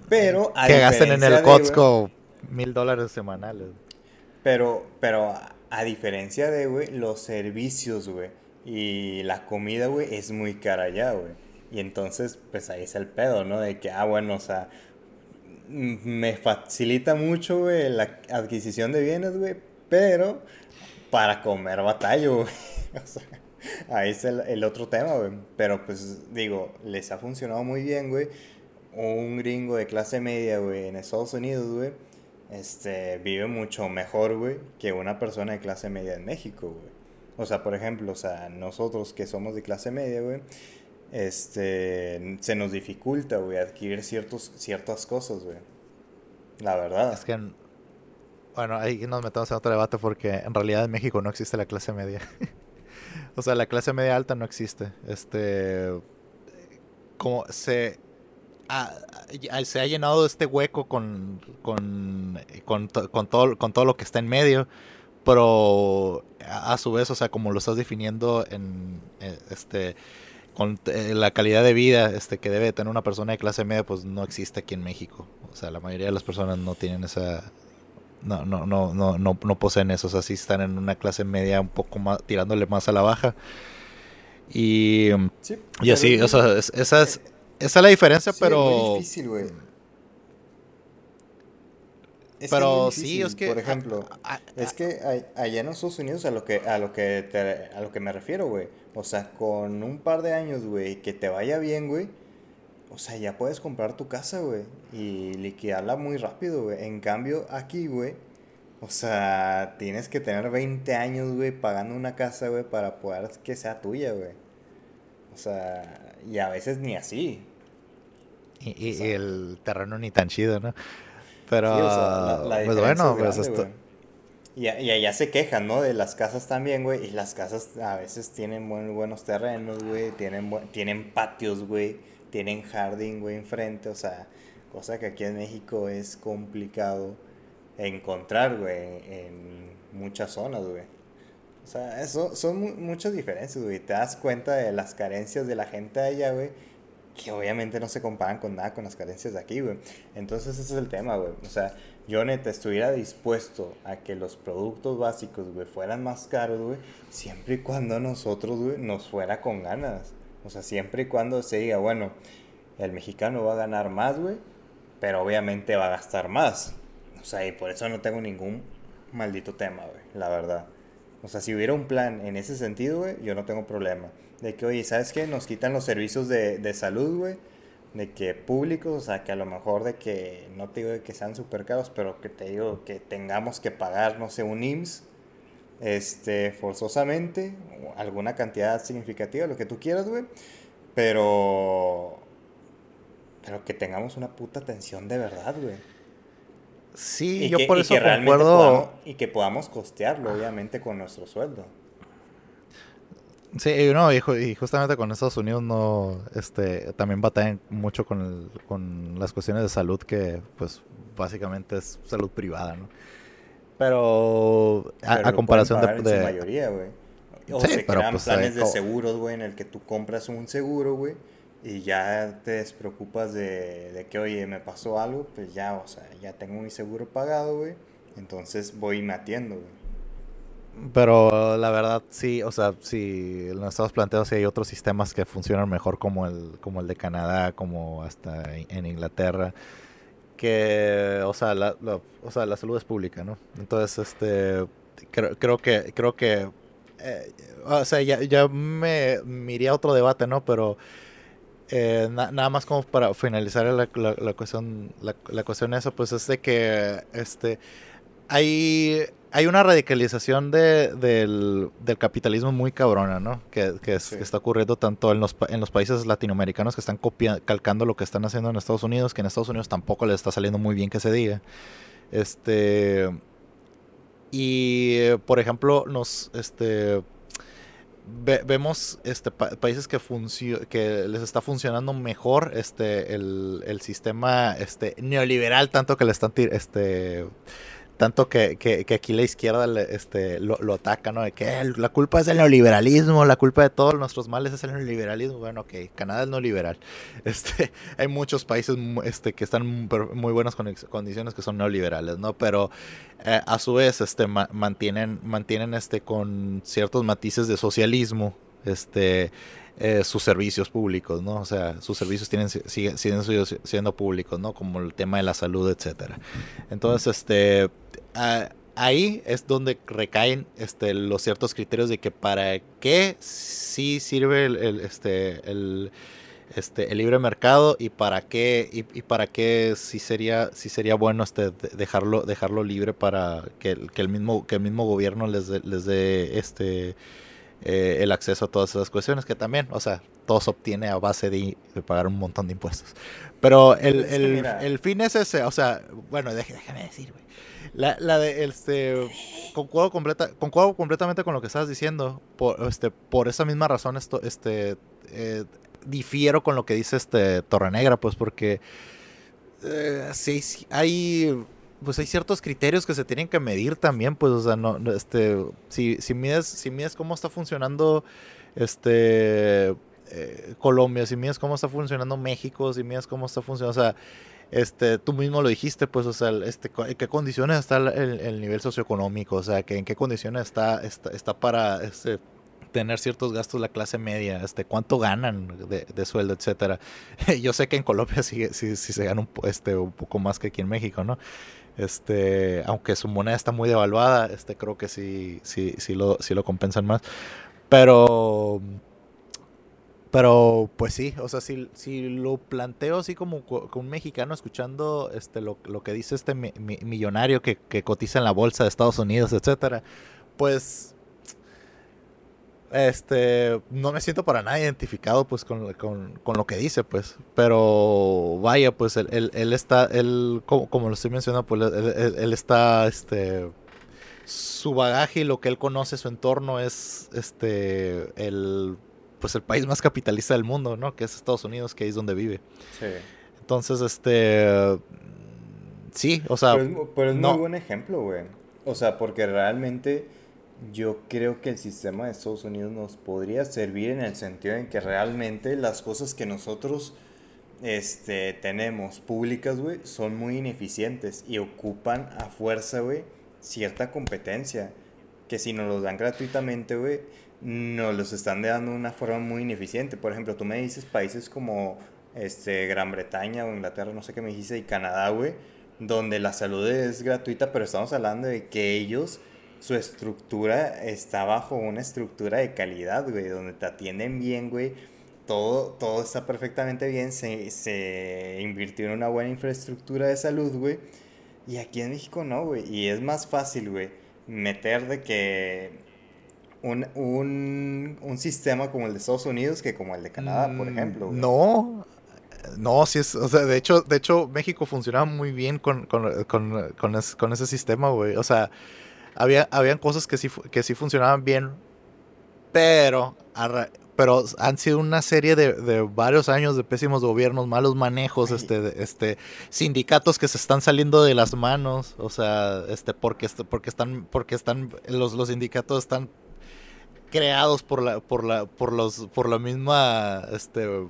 Pero que gasten en el Costco mil dólares semanales. Pero, pero a diferencia de, güey, los servicios, güey, y la comida, güey, es muy cara allá, güey. Y entonces, pues ahí es el pedo, ¿no? De que, ah, bueno, o sea, me facilita mucho, la adquisición de bienes, güey, pero para comer batallo. *laughs* O sea, ahí es el, otro tema, güey. Pero pues digo, les ha funcionado muy bien, güey. Un gringo de clase media, güey, en Estados Unidos, güey, este, vive mucho mejor, güey, que una persona de clase media en México, güey. O sea, por ejemplo, o sea, nosotros que somos de clase media, güey, este, se nos dificulta, güey, adquirir ciertos, ciertas cosas, güey. La verdad. Es que, bueno, ahí nos metemos en otro debate porque en realidad en México no existe la clase media. *laughs* o sea, la clase media alta no existe. Este, como se se ha llenado este hueco con, con, con, todo, con todo lo que está en medio, pero a, su vez, o sea, como lo estás definiendo en eh, este con eh, la calidad de vida este que debe tener una persona de clase media, pues no existe aquí en México. O sea, la mayoría de las personas no tienen esa no no no no no, no poseen eso, o sea, sí están en una clase media un poco más tirándole más a la baja. Y, y así, o sea, esa es esa es la diferencia, pero. Es muy difícil, güey. pero sí, es que. Por ejemplo, es que allá en Estados Unidos, a lo que, a lo que, a lo que me refiero, güey. O sea, con un par de años, güey, que te vaya bien, güey. O sea, ya puedes comprar tu casa, güey. Y liquidarla muy rápido, güey. En cambio, aquí, güey. O sea, tienes que tener 20 años, güey, pagando una casa, güey, para poder que sea tuya, güey. O sea, y a veces ni así. Y, el terreno ni tan chido, ¿no? Pero, pues bueno, pues esto... Y, allá se quejan, ¿no? De las casas también, güey. Y las casas a veces tienen muy buenos terrenos, güey. Tienen, tienen patios, güey. Tienen jardín, güey, enfrente. O sea, cosa que aquí en México es complicado encontrar, güey, en muchas zonas, güey. O sea, eso, son muchas diferencias, güey. Te das cuenta de las carencias de la gente allá, güey que obviamente no se comparan con nada con las carencias de aquí, güey. Entonces ese es el tema, güey. O sea, yo neta estuviera dispuesto a que los productos básicos, güey, fueran más caros, güey, siempre y cuando nosotros, güey, nos fuera con ganas. O sea, siempre y cuando se diga, bueno, el mexicano va a ganar más, güey, pero obviamente va a gastar más. O sea, y por eso no tengo ningún maldito tema, güey, la verdad. O sea, si hubiera un plan en ese sentido, güey, yo no tengo problema. De que, oye, ¿sabes qué? Nos quitan los servicios de, de salud, güey. De que públicos, o sea, que a lo mejor de que, no te digo que sean súper caros, pero que te digo que tengamos que pagar, no sé, un IMSS, este, forzosamente, alguna cantidad significativa, lo que tú quieras, güey. Pero, pero que tengamos una puta atención de verdad, güey. Sí, yo por eso concuerdo. y que podamos costearlo, obviamente, con nuestro sueldo. Sí, no, y, y, justamente con Estados Unidos no, este, también batallan mucho con, con las cuestiones de salud que, pues, básicamente es salud privada, ¿no? Pero, a, comparación de, de... mayoría, güey. O se crean pues, planes de seguros, güey, en el que tú compras un seguro, güey, y ya te despreocupas de, de que, oye, me pasó algo, pues ya, o sea, ya tengo mi seguro pagado, güey, entonces voy matiendo, güey. Pero la verdad sí, o sea, si en Estados planteados hay otros sistemas que funcionan mejor como el, como el de Canadá, como hasta en Inglaterra, que, o sea, la, o sea, la salud es pública, ¿no? Entonces, este, creo, creo que, creo que, eh, o sea, ya, ya me, miré a otro debate, ¿no? Pero eh, nada más como para finalizar la, la, cuestión, la, la cuestión de eso, pues es de que, este, hay hay una radicalización de, del, capitalismo muy cabrona, ¿no? Que, está ocurriendo tanto en los, en los países latinoamericanos que están calcando lo que están haciendo en Estados Unidos, que en Estados Unidos tampoco les está saliendo muy bien que se diga. Este. Y, por ejemplo, nos. Este. vemos este, países que, que les está funcionando mejor este, el, el sistema este, neoliberal, tanto que le están este, tanto que, que, aquí la izquierda este, lo, ataca, ¿no? De que la culpa es del neoliberalismo, la culpa de todos nuestros males es el neoliberalismo. Bueno, ok, Canadá es neoliberal. *laughs* Este, hay muchos países este, que están en muy buenas condiciones que son neoliberales, ¿no? Pero eh, a su vez este, mantienen, mantienen este, con ciertos matices de socialismo. Este, eh, sus servicios públicos, ¿no? O sea, sus servicios tienen, siguen, siguen siendo públicos, ¿no? Como el tema de la salud, etcétera. Entonces, este, ahí es donde recaen este, los ciertos criterios de que para qué sí sirve el, este, el, este, el libre mercado y para qué y, para qué si sería si sería bueno este dejarlo dejarlo libre para que, que el mismo que el mismo gobierno les dé, les dé este eh, el acceso a todas esas cuestiones que también o sea todo se obtiene a base de, pagar un montón de impuestos. Pero el, el, el, fin es ese o sea bueno déjame decir güey. La, la de este concuerdo completa concuerdo completamente con lo que estabas diciendo por este por esa misma razón esto este eh, difiero con lo que dice este Torrenegra, pues porque eh, sí, hay pues hay ciertos criterios que se tienen que medir también, pues, o sea, no, este, si, si mides, si mides cómo está funcionando este eh, Colombia, si mides cómo está funcionando México, si mides cómo está funcionando, o sea, este, tú mismo lo dijiste, pues, o sea, este, en qué condiciones está el, el nivel socioeconómico, o sea, que en qué condiciones está, está, está para, este, tener ciertos gastos la clase media, este, cuánto ganan de, sueldo, etcétera. *laughs* Yo sé que en Colombia sí, sí, se gana un, este, un poco más que aquí en México, ¿no? Este, aunque su moneda está muy devaluada, este, creo que sí, sí, sí lo, sí lo compensan más. Pero, pero, pues sí, o sea, si, si lo planteo así como un mexicano escuchando este, lo, lo que dice este millonario que, que cotiza en la bolsa de Estados Unidos, etcétera, pues este no me siento para nada identificado pues con, lo que dice pues. Pero vaya pues él, él, está él como, lo estoy mencionando pues él, está este su bagaje y lo que él conoce su entorno es este el pues el país más capitalista del mundo no que es Estados Unidos que es donde vive. Sí. entonces este sí o sea pero es, muy buen ejemplo güey. O sea porque realmente yo creo que el sistema de Estados Unidos nos podría servir en el sentido en que realmente las cosas que nosotros este, tenemos públicas, güey, son muy ineficientes y ocupan a fuerza, güey, cierta competencia. Que si nos los dan gratuitamente, güey, nos los están dando de una forma muy ineficiente. Por ejemplo, tú me dices países como este, Gran Bretaña o Inglaterra, no sé qué me dijiste, y Canadá, güey, donde la salud es gratuita, pero estamos hablando de que ellos su estructura está bajo una estructura de calidad, güey, donde te atienden bien, güey. Todo, todo está perfectamente bien, se, se invirtió en una buena infraestructura de salud, güey. Y aquí en México no, güey. Y es más fácil, güey, meter de que un, un, un, sistema como el de Estados Unidos que como el de Canadá, por mm, ejemplo. No, no, sí es, o sea, de hecho, de hecho México funcionaba muy bien con, con, con, con ese sistema, güey. O sea, había, habían cosas que sí, que sí funcionaban bien, pero, pero han sido una serie de, varios años de pésimos gobiernos, malos manejos, este, este, sindicatos que se están saliendo de las manos, o sea, este, porque, porque están, porque están, los, los sindicatos están creados por la, por la, por los, por la misma, este,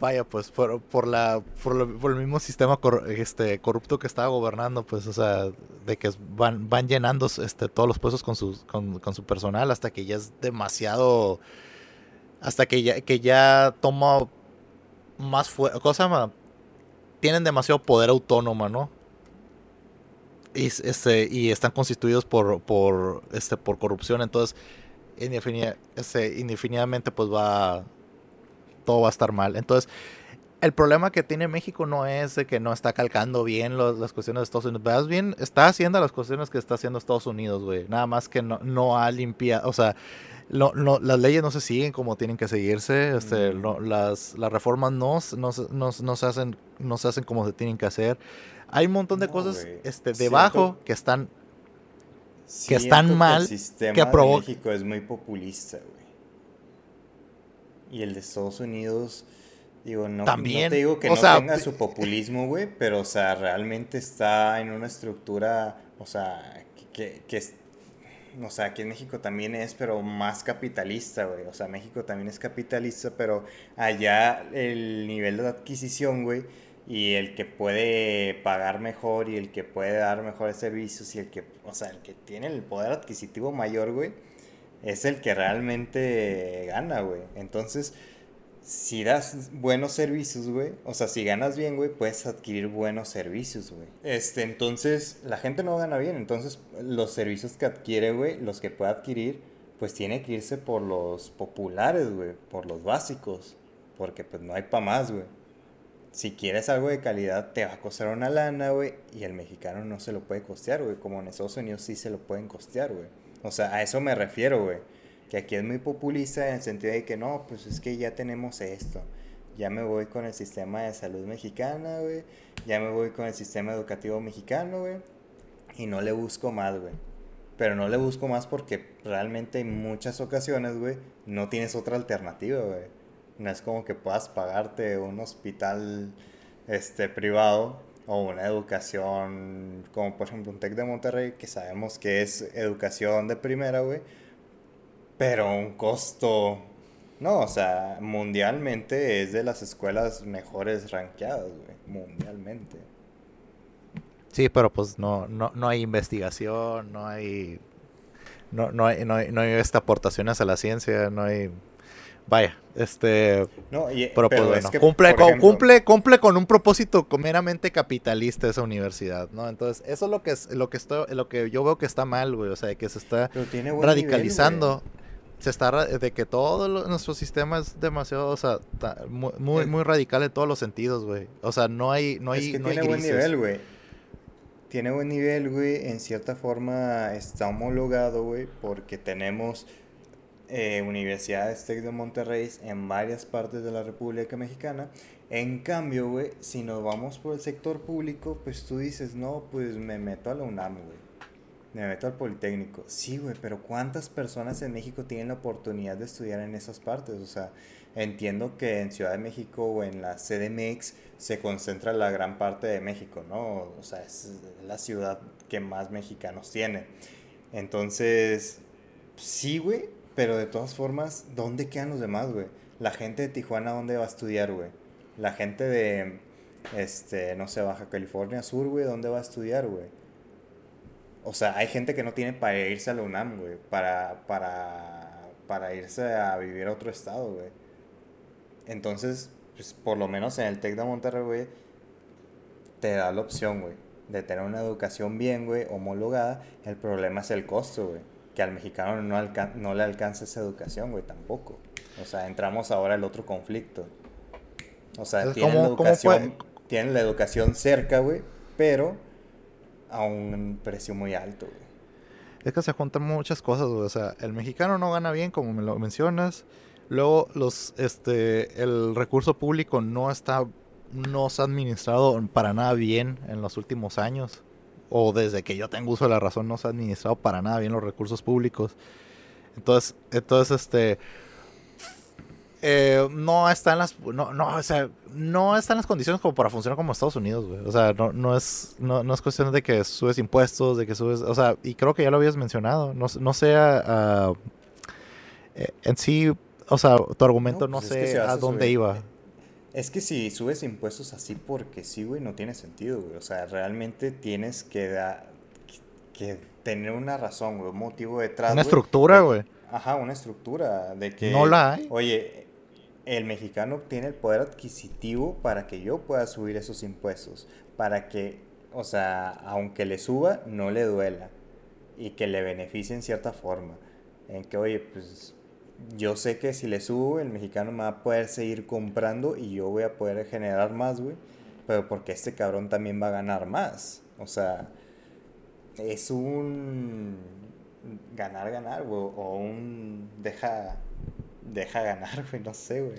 vaya, pues por, por la por, el mismo sistema este, corrupto que estaba gobernando, pues, o sea, de que van, van llenando este, todos los puestos con su, con, su personal hasta que ya es demasiado, hasta que ya, que ya toma más fuerza, cosa tienen demasiado poder autónomo, ¿no? Y, este, y están constituidos por, por, este, por corrupción, entonces, este, indefinidamente, pues va todo va a estar mal. Entonces, el problema que tiene México no es de que no está calcando bien las cuestiones de Estados Unidos. Veas bien, está haciendo las cuestiones que está haciendo Estados Unidos, güey. Nada más que no, no ha limpiado, o sea, no, las leyes no se siguen como tienen que seguirse. Este, mm. las, las reformas no, se hacen, no se hacen como se tienen que hacer. Hay un montón de cosas este, debajo que están que están mal. Que el sistema de México es muy populista, güey y el de Estados Unidos, digo, no, También, te digo que no tenga su populismo, güey, pero, o sea, realmente está en una estructura, o sea, que, que, o sea, aquí en México también es, pero más capitalista, güey. O sea, México también es capitalista, pero allá el nivel de adquisición, güey, y el que puede pagar mejor y el que puede dar mejores servicios y el que, o sea, el que tiene el poder adquisitivo mayor, güey, es el que realmente gana, güey. Entonces, si das buenos servicios, güey, o sea, si ganas bien, güey, puedes adquirir buenos servicios, güey. Este, entonces, la gente no gana bien, entonces los servicios que adquiere, güey, los que puede adquirir, pues tiene que irse por los populares, güey, por los básicos. Porque pues no hay pa' más, güey. Si quieres algo de calidad, te va a costar una lana, güey. Y el mexicano no se lo puede costear, güey. Como en Estados Unidos sí se lo pueden costear, güey. O sea, a eso me refiero, güey. Que aquí es muy populista en el sentido de que no, pues es que ya tenemos esto. Ya me voy con el sistema de salud mexicana, güey. Ya me voy con el sistema educativo mexicano, güey. Y no le busco más, güey. Pero no le busco más porque realmente en muchas ocasiones, güey, no tienes otra alternativa, güey. No es como que puedas pagarte un hospital este, privado o una educación como por ejemplo un TEC de Monterrey, que sabemos que es educación de primera, güey. Pero un costo... No, o sea, mundialmente es de las escuelas mejores rankeadas, güey. Mundialmente. Sí, pero pues no, no, no hay investigación, no hay, no, no hay, no no hay esta aportaciones a la ciencia, no hay, vaya, este, No, y, pero, pues pero bueno, es que, cumple, con, ejemplo, cumple, cumple con un propósito meramente capitalista esa universidad, ¿no? Entonces, eso es lo que es, lo que estoy, lo que yo veo que está mal, güey, o sea, que se está nivel, radicalizando. se está de que todo lo- nuestro sistema es demasiado, o sea, ta- muy, muy, radical en todos los sentidos, güey. O sea, no hay, no hay, es que no hay tiene buen nivel, güey. Tiene buen nivel, güey. En cierta forma está homologado, güey, porque tenemos eh, universidades TEC de Monterrey en varias partes de la República Mexicana. En cambio, güey, si nos vamos por el sector público, pues tú dices, no, pues me meto a la UNAM, güey. Me meto al Politécnico. Sí, güey, pero ¿cuántas personas en México tienen la oportunidad de estudiar en esas partes? O sea, entiendo que en Ciudad de México o en la CDMX se concentra la gran parte de México, ¿no? O sea, es la ciudad que más mexicanos tiene. Entonces, sí, güey, pero de todas formas, ¿dónde quedan los demás, güey? La gente de Tijuana, ¿dónde va a estudiar, güey? La gente de, este, no sé, Baja California Sur, güey, ¿dónde va a estudiar, güey? O sea, hay gente que no tiene para irse a la UNAM, güey, para, para, para irse a vivir a otro estado, güey. Entonces, pues por lo menos en el TEC de Monterrey, güey, te da la opción, güey, de tener una educación bien, güey, homologada. El problema es el costo, güey. Que al mexicano no, no le alcanza esa educación, güey, tampoco. O sea, entramos ahora al otro conflicto. O sea, Es tienen, la ¿cómo educación, tienen la educación cerca, güey, pero a un precio muy alto, güey. Es que se juntan muchas cosas, güey. O sea, el mexicano no gana bien, como me lo mencionas. Luego, los, este, el recurso público no está, no se ha administrado para nada bien en los últimos años. O desde que yo tengo uso de la razón, no se ha administrado para nada bien los recursos públicos. Entonces, entonces, este, eh, no está en las, no, no, o sea, no está en las condiciones como para funcionar como Estados Unidos, güey. O sea, no, no es, no, no es cuestión de que subes impuestos, de que subes, o sea, y creo que ya lo habías mencionado. No, no sé, ah, ah, eh, en sí, o sea, tu argumento no, pues sé a dónde iba. Es que si subes impuestos así porque sí, güey, no tiene sentido, güey. O sea, realmente tienes que, da- que tener una razón, güey, un motivo detrás. Una estructura, güey. Ajá, una estructura de que... No la hay. Oye, el mexicano tiene el poder adquisitivo para que yo pueda subir esos impuestos. Para que, o sea, aunque le suba, no le duela. Y que le beneficie en cierta forma. En que, oye, pues yo sé que si le subo, el mexicano me va a poder seguir comprando y yo voy a poder generar más, güey. Pero porque este cabrón también va a ganar más. O sea, es un ganar, ganar, güey. O un deja, deja ganar, *laughs* güey. No sé, güey.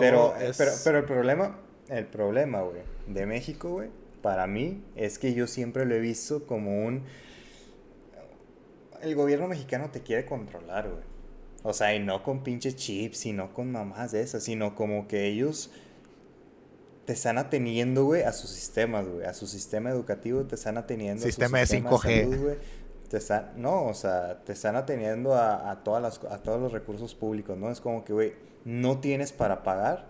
Pero, es- pero, pero el problema, el problema, güey, de México, güey, para mí, es que yo siempre lo he visto como un... El gobierno mexicano te quiere controlar, güey. O sea, y no con pinches chips, y no con mamás de esas, sino como que ellos te están ateniendo, güey, a sus sistemas, güey. A su sistema educativo te están ateniendo Sistema de a su sistema 5G. salud, güey. Te están, no, o sea, te están ateniendo a, a todas las, a todos los recursos públicos, ¿no? Es como que, güey, no tienes para pagar,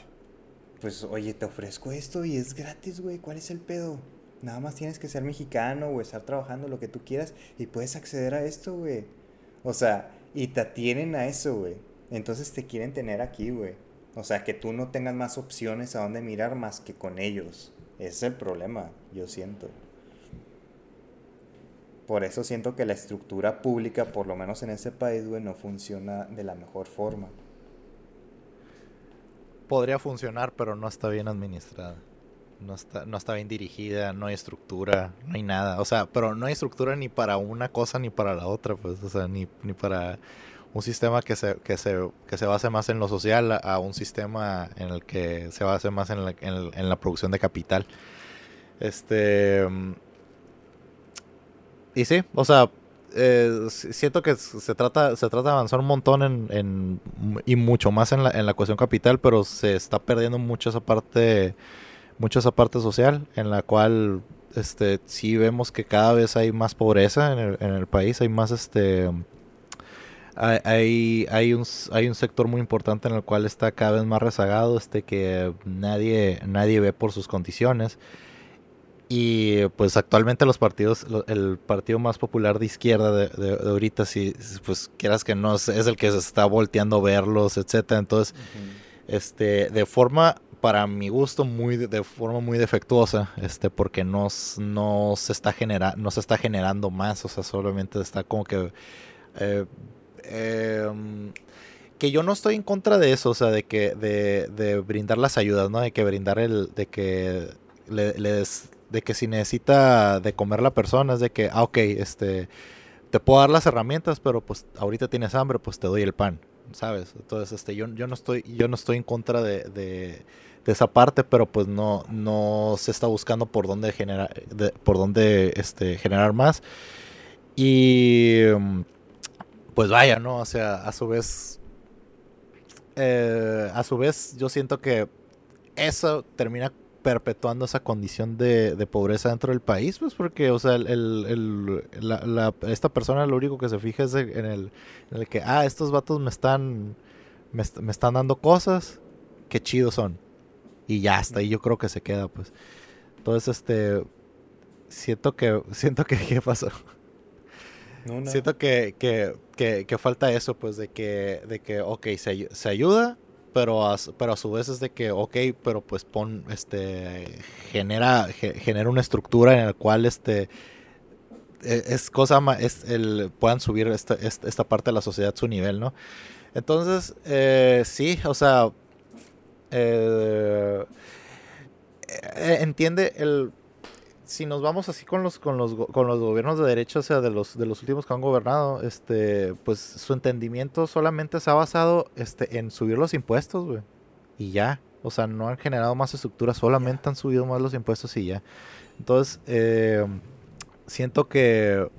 pues, oye, te ofrezco esto y es gratis, güey, ¿cuál es el pedo? Nada más tienes que ser mexicano o estar trabajando lo que tú quieras y puedes acceder a esto, güey. O sea, y te atienen a eso, güey. Entonces te quieren tener aquí, güey. O sea, que tú no tengas más opciones a dónde mirar más que con ellos. Es el problema, yo siento. Por eso siento que la estructura pública, por lo menos en ese país, güey, no funciona de la mejor forma. podría funcionar, pero no está bien administrada. No está, no está bien dirigida, no hay estructura, no hay nada. O sea, pero no hay estructura ni para una cosa ni para la otra, pues. O sea, ni, ni para un sistema que se, que se, que se base más en lo social a, un sistema en el que se base más en la, en, la producción de capital. Este. Y sí, o sea, eh, siento que se trata, se trata de avanzar un montón en, y mucho más en la, en la cuestión capital, pero se está perdiendo mucho esa parte, mucho esa parte social, en la cual este sí vemos que cada vez hay más pobreza en el, en el país, hay más este hay, hay, un, hay un sector muy importante en el cual está cada vez más rezagado, este que nadie, nadie ve por sus condiciones. Y pues actualmente los partidos, el partido más popular de izquierda de, ahorita, si pues quieras que no, es el que se está volteando a verlos, etcétera. Entonces, este, de forma, para mi gusto, muy de forma muy defectuosa, este, porque no, no se está no se está generando más, o sea, solamente está como que eh, Em, que yo no estoy en contra de eso, o sea, de que de, brindar las ayudas, ¿no? De que brindar el, de que le, de que si necesita de comer la persona, es de que, ah, ok, este, te puedo dar las herramientas, pero pues ahorita tienes hambre, pues te doy el pan, ¿sabes? Entonces, este, yo, yo no estoy, yo no estoy en contra de, de, esa parte, pero pues no, no se está buscando por dónde generar, por dónde, este, generar más. Y pues vaya, ¿no? O sea, a su vez, eh, a su vez yo siento que eso termina perpetuando esa condición de, pobreza dentro del país, pues porque, o sea, el, esta persona lo único que se fija es en el, que, ah, estos vatos me están, me, están dando cosas, qué chidos son. Y ya, hasta ahí yo creo que se queda, pues. Entonces, este, siento que, *laughs* siento que, ¿qué pasó? Siento que, que, que, falta eso, pues, de que, de que ok, se, se ayuda, pero a, pero a su vez es de que, ok, pero pues pon, este, genera, genera una estructura en la cual, este, e, es cosa más, es el, puedan subir esta, esta, parte de la sociedad a su nivel, ¿no? Entonces, eh, sí, o sea, eh, eh, entiende el si nos vamos así con los, con los, con los gobiernos de derecha, o sea, de los, de los últimos que han gobernado, este, pues su entendimiento solamente se ha basado este, en subir los impuestos, güey. Y ya. O sea, no han generado más estructuras, solamente han subido más los impuestos y ya. Entonces, eh, siento que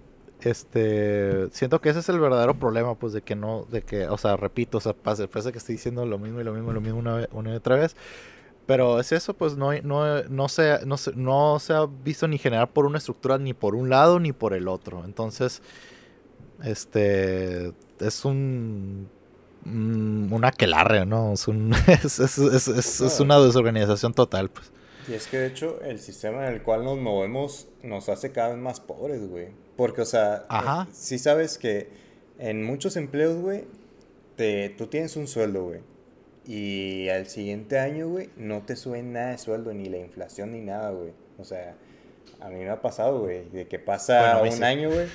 este siento que ese es el verdadero problema pues de que no de que o sea repito o sea parece que estoy diciendo lo mismo y lo mismo y lo mismo una, una y otra vez pero es eso, pues no, no, no, se, no, se, no se ha visto ni generar por una estructura ni por un lado ni por el otro. Entonces, este es un un aquelarre, ¿no? Es, un, *laughs* es, una desorganización total, pues. Y es que de hecho el sistema en el cual nos movemos nos hace cada vez más pobres, güey. Porque, o sea, eh, si sabes que en muchos empleos, güey, te, tú tienes un sueldo, güey y al siguiente año, güey, no te suben nada de sueldo, ni la inflación, ni nada, güey. O sea, a mí me ha pasado, güey, de que pasa un año, güey.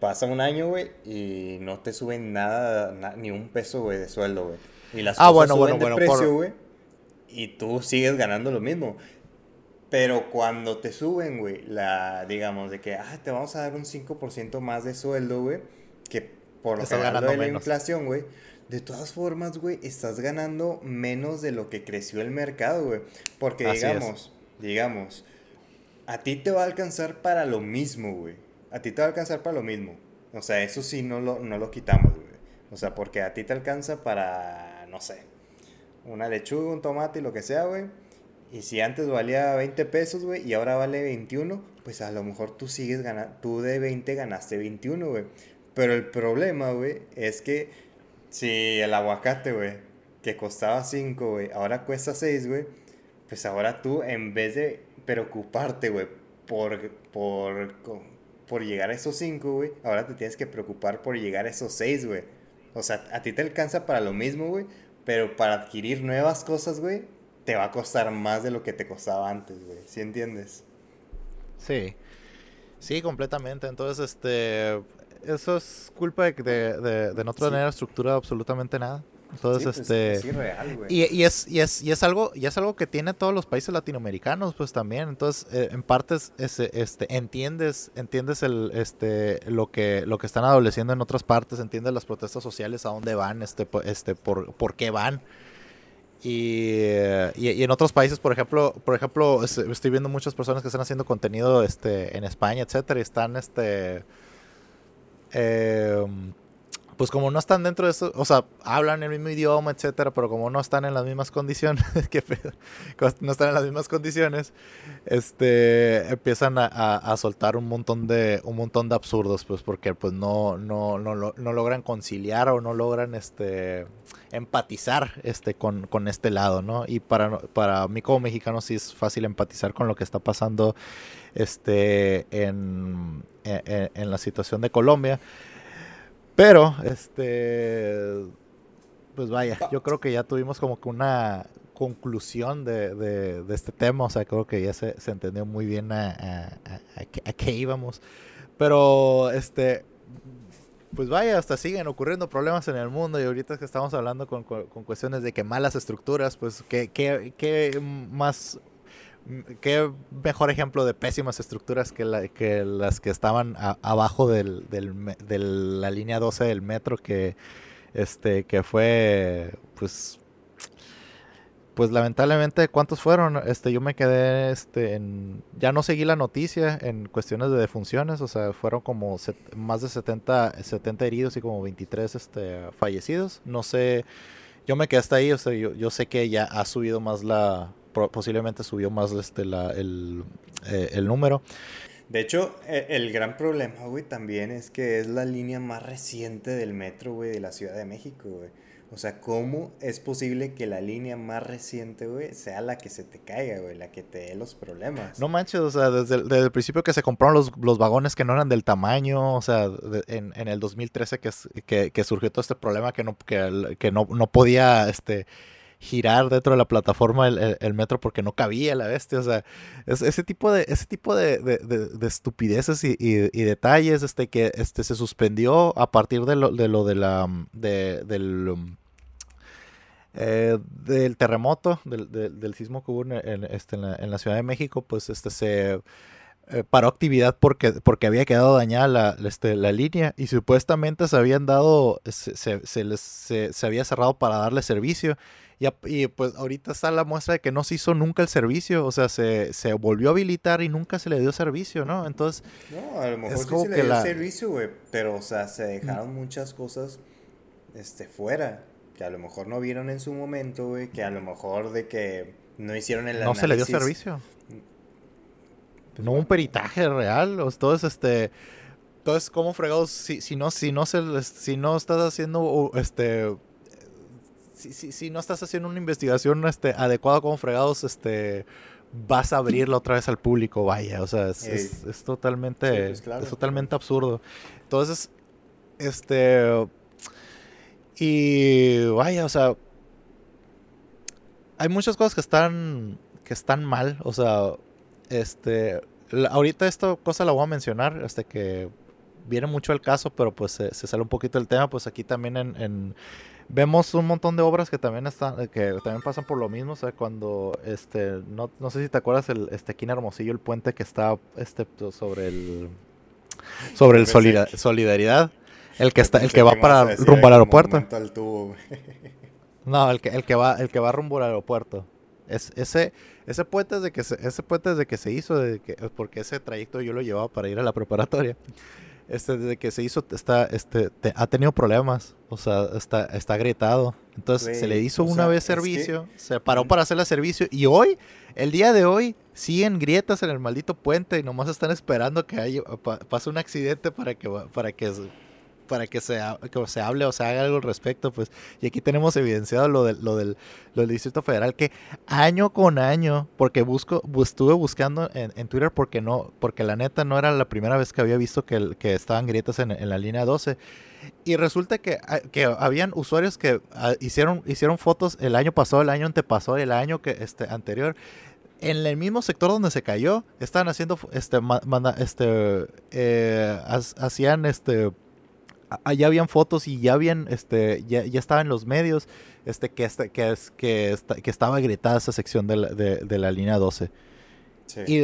Pasa un año, güey, y no te suben nada, ni un peso, güey, de sueldo, güey. Y las ah, cosas suben de precio, güey. Y tú sigues ganando lo mismo. Pero cuando te suben, güey, la, digamos, de que, ah, te vamos a dar un 5% más de sueldo, güey, que por lo que ganando de la inflación, güey de todas formas, güey, estás ganando menos de lo que creció el mercado, güey. Porque digamos, digamos, a ti te va a alcanzar para lo mismo, güey. A ti te va a alcanzar para lo mismo. O sea, eso sí no lo, no lo quitamos, güey. O sea, porque a ti te alcanza para, no sé, una lechuga, un tomate y lo que sea, güey. Y si antes valía 20 pesos, güey, y ahora vale 21, pues a lo mejor tú sigues ganando, tú de 20 ganaste 21, güey. Pero el problema, güey, es que si el aguacate, güey, que costaba 5, güey, ahora cuesta 6, güey, pues ahora tú, en vez de preocuparte, güey, por, por, por llegar a esos 5, güey, ahora te tienes que preocupar por llegar a esos 6, güey. O sea, a ti te alcanza para lo mismo, güey, pero para adquirir nuevas cosas, güey, te va a costar más de lo que te costaba antes, güey. ¿Sí entiendes? Sí. Sí, completamente. Entonces, este, eso es culpa de, de, de, no tener estructura absolutamente nada. Entonces, Sí, pues, este... es irreal, güey. Y, y es, y, es, y, es algo, y es algo que tiene todos los países latinoamericanos, pues también. Entonces, eh, en partes, ese, este, entiendes, entiendes el, este, lo que, lo que están adoleciendo en otras partes, entiendes las protestas sociales, a dónde van, este, este, por, por qué van. Y, eh, y- y en otros países, por ejemplo, por ejemplo, es- estoy viendo muchas personas que están haciendo contenido, este, en España, etcétera, y están, este, em, pues como no están dentro de eso, o sea, hablan el mismo idioma, etcétera, pero como no están en las mismas condiciones, *laughs* qué pedo, no están en las mismas condiciones, este, empiezan a, a- a soltar un montón de, un montón de absurdos, pues porque pues no, no, no, no logran conciliar o no logran, este, empatizar, este, con, con este lado, ¿no? Y para, para mí como mexicano sí es fácil empatizar con lo que está pasando, este, en- en- en la situación de Colombia. Pero, este, pues vaya, yo creo que ya tuvimos como que una conclusión de, de- este tema, o sea, creo que ya se, entendió muy bien a, qué, qué íbamos. Pero, este, pues vaya, hasta siguen ocurriendo problemas en el mundo y ahorita que estamos hablando con, con- con cuestiones de que malas estructuras, pues, ¿qué, qué, qué más... Qué mejor ejemplo de pésimas estructuras que, la- que las que estaban abajo del, de la línea 12 del metro que este que fue pues pues lamentablemente cuántos fueron este yo me quedé este en ya no seguí la noticia en cuestiones de defunciones o sea fueron como set- más de 70 70 heridos y como 23 este fallecidos. No sé yo me quedé hasta ahí o sea yo, yo sé que ya ha subido más la posiblemente subió más este la el, eh, el número De hecho, e- el gran problema, güey, también es que es la línea más reciente del metro, güey, de la Ciudad de México, güey. O sea, ¿cómo es posible que la línea más reciente, güey, sea la que se te caiga, güey, la que te dé los problemas? No manches, o sea, desde el, desde el principio que se compraron los, los vagones que no eran del tamaño, o sea, de- en, en el 2013 que, que, que surgió todo este problema que no, que, que no, no podía este, girar dentro de la plataforma el, metro porque no cabía la bestia, o sea, es- ese tipo de, ese tipo de, de- de- de estupideces y, detalles este, que este, se suspendió a partir de lo de, lo de la, de- del... um, eh, del terremoto, del, del, sismo que hubo en, este, en, la, en la Ciudad de México, pues este se eh, paró actividad porque, porque había quedado dañada la, este, la línea y supuestamente se habían dado, se, se, se les, se, se había cerrado para darle servicio. Y, pues ahorita está la muestra de que no se hizo nunca el servicio, o sea, se, se volvió a habilitar y nunca se le dio servicio, ¿no? Entonces, No, a lo mejor sí se le dio la- servicio, güey, pero, o sea, se dejaron muchas cosas, este, fuera, que a lo mejor no vieron en su momento, güey, que a lo mejor de que no hicieron el no se le dio servicio. No hubo un peritaje real, o todo es este entonces cómo fregados si, si no si no se si no estás haciendo este si, si, si no estás haciendo una investigación este adecuada como fregados este vas a abrirla otra vez al público, vaya, o sea, es, es- totalmente Sí, pues, claro. es totalmente absurdo. Entonces, este y vaya, o sea, hay muchas cosas que están que están mal, o sea, este la- ahorita esta cosa la voy a mencionar hasta que viene mucho el caso, pero pues se, se sale un poquito del tema, pues aquí también en, en- vemos un montón de obras que también están que también pasan por lo mismo, o sea, cuando este no, no sé si te acuerdas el este aquí en Hermosillo el puente que está este sobre el sobre el solida- solidaridad, el que está el que va para rumbo al aeropuerto. *laughs* No, el que, el que va, el que va rumbo al aeropuerto. Es, ese, ese puente desde que se, ese puente desde que se hizo, desde que, porque ese trayecto yo lo llevaba para ir a la preparatoria. Este, desde que se hizo, está, este, te- ha tenido problemas. O sea, está, está agrietado. Entonces se le hizo una sea, vez es que- servicio, se paró para hacerle servicio. Y hoy, el día de hoy, siguen grietas en el maldito puente y nomás están esperando que haya, pa- pase un accidente para que, para que, para que se, que se hable o se haga algo al respecto, pues. Y aquí tenemos evidenciado lo del, lo del, lo del Distrito Federal, que año con año, porque busco, bu- estuve buscando en, en Twitter porque no, porque la neta no era la primera vez que había visto que, estaban grietas en, en la línea 12. Y resulta que, ah, que habían usuarios que ah, hicieron, hicieron fotos el año pasado, el año antepasado, el año que este anterior. En el mismo sector donde se cayó, estaban haciendo, este, este, eh, ha- hacían, este, allá habían fotos y ya habían, este, ya, ya estaba en los medios, este, que, este, que, es, que, que estaba gritada esa sección de la, de, la línea 12. Y,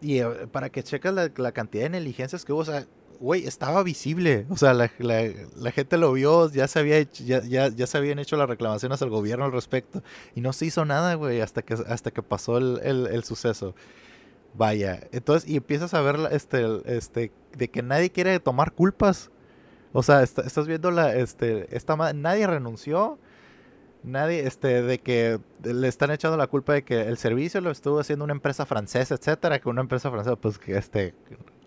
y eh, para que checas la, la, cantidad de negligencias que hubo, o sea, güey, estaba visible. O sea, la, la, gente lo vio, ya se, había ya, ya, ya, se habían hecho las reclamaciones al gobierno al respecto. Y no se hizo nada, güey, hasta que, hasta que pasó el, el, el suceso. Vaya, entonces, y empiezas a ver este, este, de que nadie quiere tomar culpas. O sea, estás viendo la, este, esta, nadie renunció, nadie, este, de que le están echando la culpa de que el servicio lo estuvo haciendo una empresa francesa, etcétera, que una empresa francesa, pues, que, este,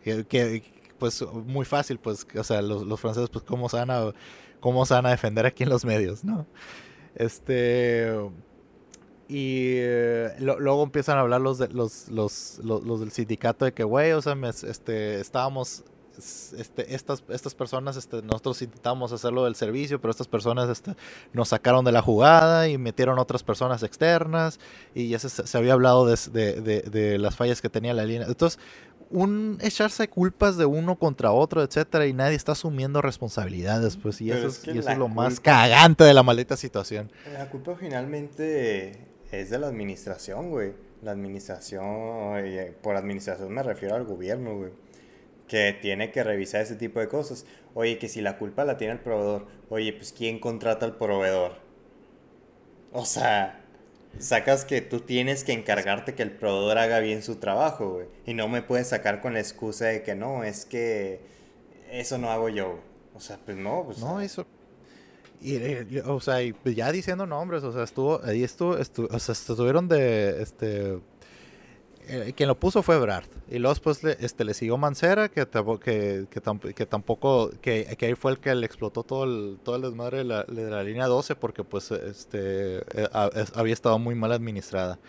que, pues, muy fácil, pues, o sea, los, los, franceses, pues, cómo se van a, cómo se van a defender aquí en los medios, ¿no? Este, y eh, luego empiezan a hablar los, de, los, los, los, del sindicato de que, güey, o sea, este, estábamos, este, estas, estas personas, este, nosotros intentamos hacerlo del servicio, pero estas personas este, nos sacaron de la jugada y metieron otras personas externas y ya se, se había hablado de, de, de, las fallas que tenía la línea. Entonces, un echarse culpas de uno contra otro, etcétera, y nadie está asumiendo responsabilidades, pues, y eso es, y eso es lo más cagante de la maldita situación. La culpa finalmente es de la administración, güey. La administración, por administración me refiero al gobierno, güey. Que tiene que revisar ese tipo de cosas. Oye, que si la culpa la tiene el proveedor, oye, pues ¿quién contrata al proveedor? O sea, sacas que tú tienes que encargarte que el proveedor haga bien su trabajo, güey. Y no me puedes sacar con la excusa de que no, es que eso no hago yo. O sea, pues no, pues. No, eso, y, eh, o sea, y pues ya diciendo nombres, o sea, estuvo, ahí estuvo, o sea, estuvieron de, este, eh, quien lo puso fue Brad. Y luego después le, este, le siguió Mancera, que, que, que, tampoco, que, ahí fue el que le explotó todo el, todo el desmadre de la, de la línea 12, porque pues este, eh, había estado muy mal administrada.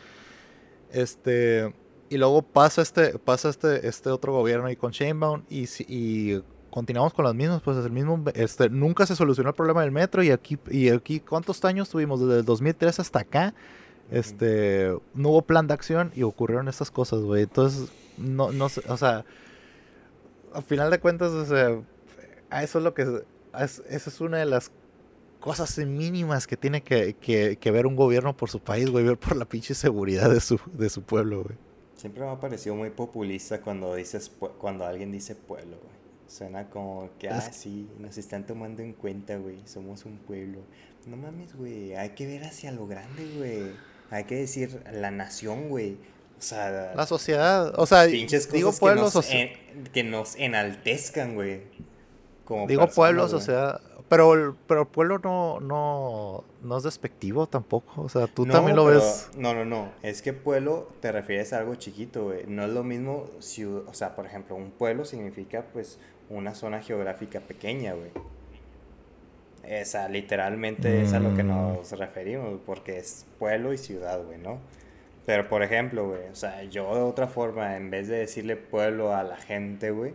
Este, y luego pasa este, pasa este, este otro gobierno ahí con Sheinbaum y, y continuamos con las mismas, pues es el mismo, este, nunca se solucionó el problema del metro y aquí, y aquí, ¿cuántos años tuvimos? Desde el 2003 hasta acá, este, no hubo plan de acción y ocurrieron estas cosas, güey. Entonces, no, no sé, o sea, al final de cuentas, o sea, eso es lo que, es, esa es una de las cosas mínimas que tiene que, que, ver un gobierno por su país, güey, ver por la pinche seguridad de su, de su pueblo, güey. Siempre me ha parecido muy populista cuando dices, cuando alguien dice pueblo, güey. Suena como que, ah, sí, nos están tomando en cuenta, güey. Somos un pueblo. No mames, güey. Hay que ver hacia lo grande, güey. Hay que decir la nación, güey. O sea, la sociedad. O sea, digo pueblos. Que nos, que nos enaltezcan, güey. digo pueblos, o sea. Pero el, pero el pueblo no, no, no es despectivo tampoco. O sea, tú también lo ves. No, no, no. Es que pueblo te refieres a algo chiquito, güey. No es lo mismo. Si, o sea, por ejemplo, un pueblo significa, pues, una zona geográfica pequeña, güey. Esa, literalmente es a lo que mm. nos referimos, porque es pueblo y ciudad, güey, ¿no? Pero, por ejemplo, güey, o sea, yo de otra forma, en vez de decirle pueblo a la gente, güey,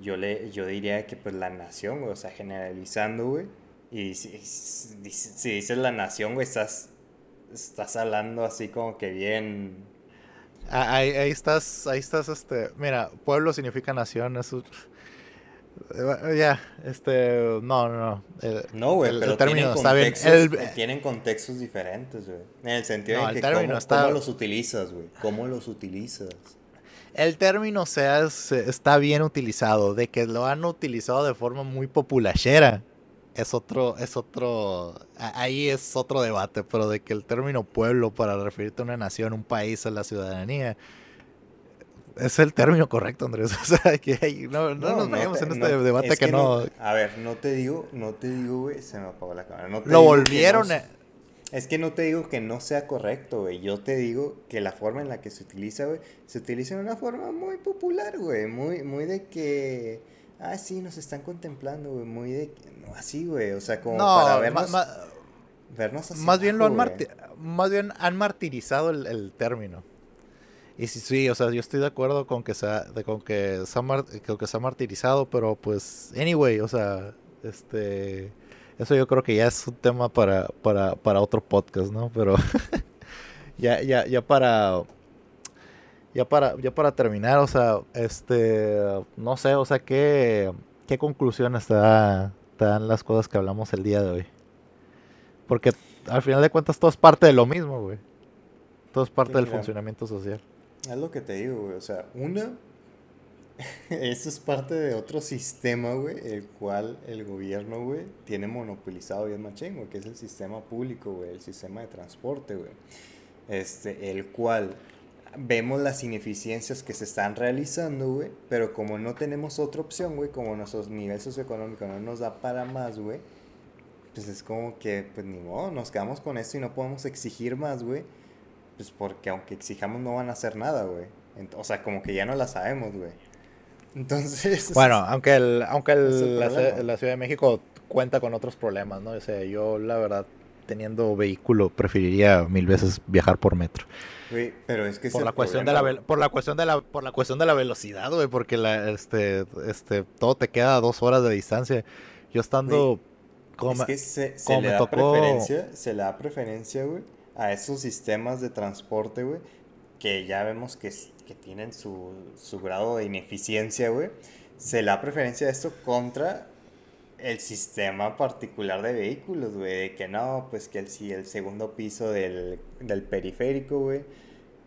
yo, le, yo diría que, pues, la nación, güey, o sea, generalizando, güey. Y si, si, dices la nación, güey, estás, estás hablando así como que bien... Ah, ahí, ahí estás, ahí estás, este... Mira, pueblo significa nación, eso... Eh, ya, este, no, no, no. no, güey, pero término está bien. tienen contextos diferentes, güey. En el sentido de que cómo, los utilizas, güey. ¿Cómo los utilizas? El término sea, está bien utilizado, de que lo han utilizado de forma muy populachera. Es otro, es otro, ahí es otro debate, pero de que el término pueblo para referirte a una nación, un país, a la ciudadanía, es el término correcto, Andrés. *laughs* O sea, que no, no, nos vayamos en este debate que, no... A ver, no te digo, no te digo, güey, se me apagó la cámara. No Lo volvieron Es que no te digo que no sea correcto, güey. Yo te digo que la forma en la que se utiliza, güey, se utiliza de una forma muy popular, güey. Muy, muy de que... Ah, sí, nos están contemplando, güey. Muy de... No, así, güey. O sea, como para vernos... vernos así. Más bien, lo han más bien han martirizado el, el término. Y sí, sí, o sea, yo estoy de acuerdo con que se ha, de, con que se ha, que se ha martirizado, pero pues, anyway, o sea, este, eso yo creo que ya es un tema para, para, para otro podcast, ¿no? Pero *laughs* ya, ya, ya para, ya para, ya para terminar, o sea, este, no sé, o sea, qué, qué conclusiones te da, te dan las cosas que hablamos el día de hoy. Porque al final de cuentas todo es parte de lo mismo, güey. Todo es parte del funcionamiento social. Es lo que te digo, güey. O sea, una, *laughs* eso es parte de otro sistema, güey, el cual el gobierno, güey, tiene monopolizado bien machín, güey, que es el sistema público, güey, el sistema de transporte, güey. Este, el cual vemos las ineficiencias que se están realizando, güey, pero como no tenemos otra opción, güey, como nuestro nivel socioeconómico no nos da para más, güey, pues es como que, pues ni modo, nos quedamos con esto y no podemos exigir más, güey, pues porque aunque exijamos no van a hacer nada, güey. O sea, como que ya no la sabemos, güey. Entonces... *laughs* Bueno, aunque, el, aunque el, la, Ciudad de México cuenta con otros problemas, ¿no? O sea, yo la verdad, teniendo vehículo, preferiría mil veces viajar por metro. Güey, pero es que por la cuestión de la por la cuestión de la por la cuestión de la velocidad, güey, porque la este este todo te queda a dos horas de distancia. Yo estando como es que se, le da preferencia, se le da preferencia, güey, a esos sistemas de transporte, güey, que ya vemos que, que tienen su, su grado de ineficiencia, güey. Se le da preferencia a esto contra el sistema particular de vehículos, güey, de que no, pues que el, si el segundo piso del, del periférico, güey,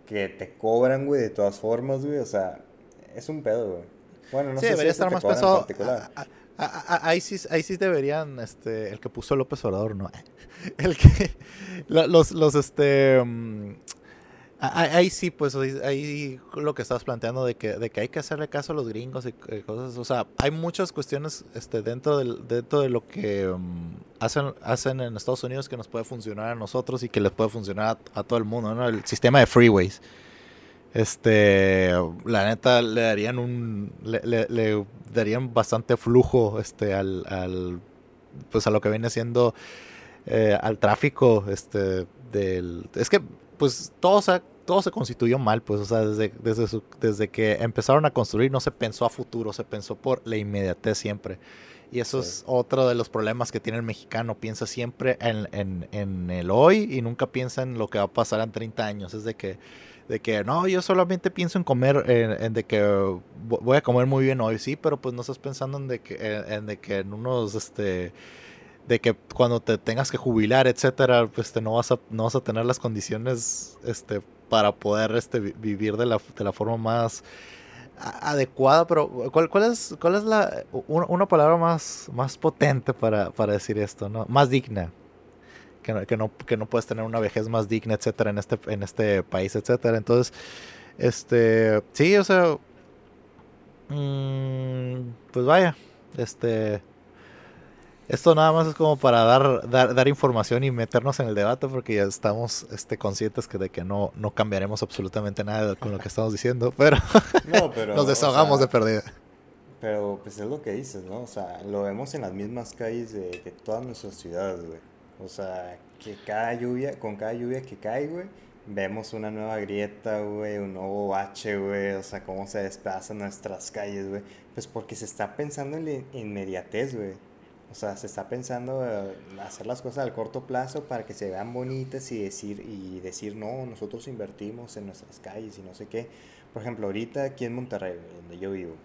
que te cobran, güey, de todas formas, güey, o sea, es un pedo, güey. Bueno, no sí, sé debería estar más ahí sí, ahí sí deberían, este, el que puso López Obrador, no, *laughs* el que, los, los, este, mm, Ahí, sí, pues ahí, lo que estás planteando de que, de que hay que hacerle caso a los gringos y eh, cosas. O sea, hay muchas cuestiones este, dentro, del, dentro de lo que um, hacen, hacen en Estados Unidos que nos puede funcionar a nosotros y que les puede funcionar a, todo el mundo, ¿no? El sistema de freeways. Este, la neta, le darían un, le, darían bastante flujo, este, al, al, pues a lo que viene siendo eh, al tráfico, este, del, es que pues todo se, todo se constituyó mal, pues, o sea, desde, desde, desde que empezaron a construir no se pensó a futuro, se pensó por la inmediatez siempre. Y eso es otro de los problemas que tiene el mexicano, piensa siempre en, en, en, el hoy y nunca piensa en lo que va a pasar en 30 años, es de que de que no, yo solamente pienso en comer, en, de que voy a comer muy bien hoy, sí, pero pues no estás pensando en de que, en de que en unos, este, de que cuando te tengas que jubilar, etcétera, pues te no vas a no vas a tener las condiciones este para poder este vivir de la, de la forma más adecuada, pero ¿cuál, cuál es cuál es la una, palabra más más potente para, para, decir esto, ¿no? Más digna. Que no, que no, que no puedes tener una vejez más digna, etcétera, en este en este país, etcétera. Entonces, este, sí, o sea, mmm, pues vaya, este esto nada más es como para dar, dar, información y meternos en el debate porque ya estamos este, conscientes que de que no, no cambiaremos absolutamente nada con lo que estamos diciendo, pero, *laughs* *laughs* nos desahogamos de pérdida. Pero pues es lo que dices, ¿no? O sea, lo vemos en las mismas calles de, de todas nuestras ciudades, güey. O sea, que cada lluvia, con cada lluvia que cae, güey, vemos una nueva grieta, güey, un nuevo bache, güey, o sea, cómo se desplazan nuestras calles, güey. Pues porque se está pensando en la inmediatez, güey. O sea, se está pensando eh, hacer las cosas al corto plazo para que se vean bonitas y decir, y decir, no, nosotros invertimos en nuestras calles y no sé qué. Por ejemplo, ahorita aquí en Monterrey, donde yo vivo,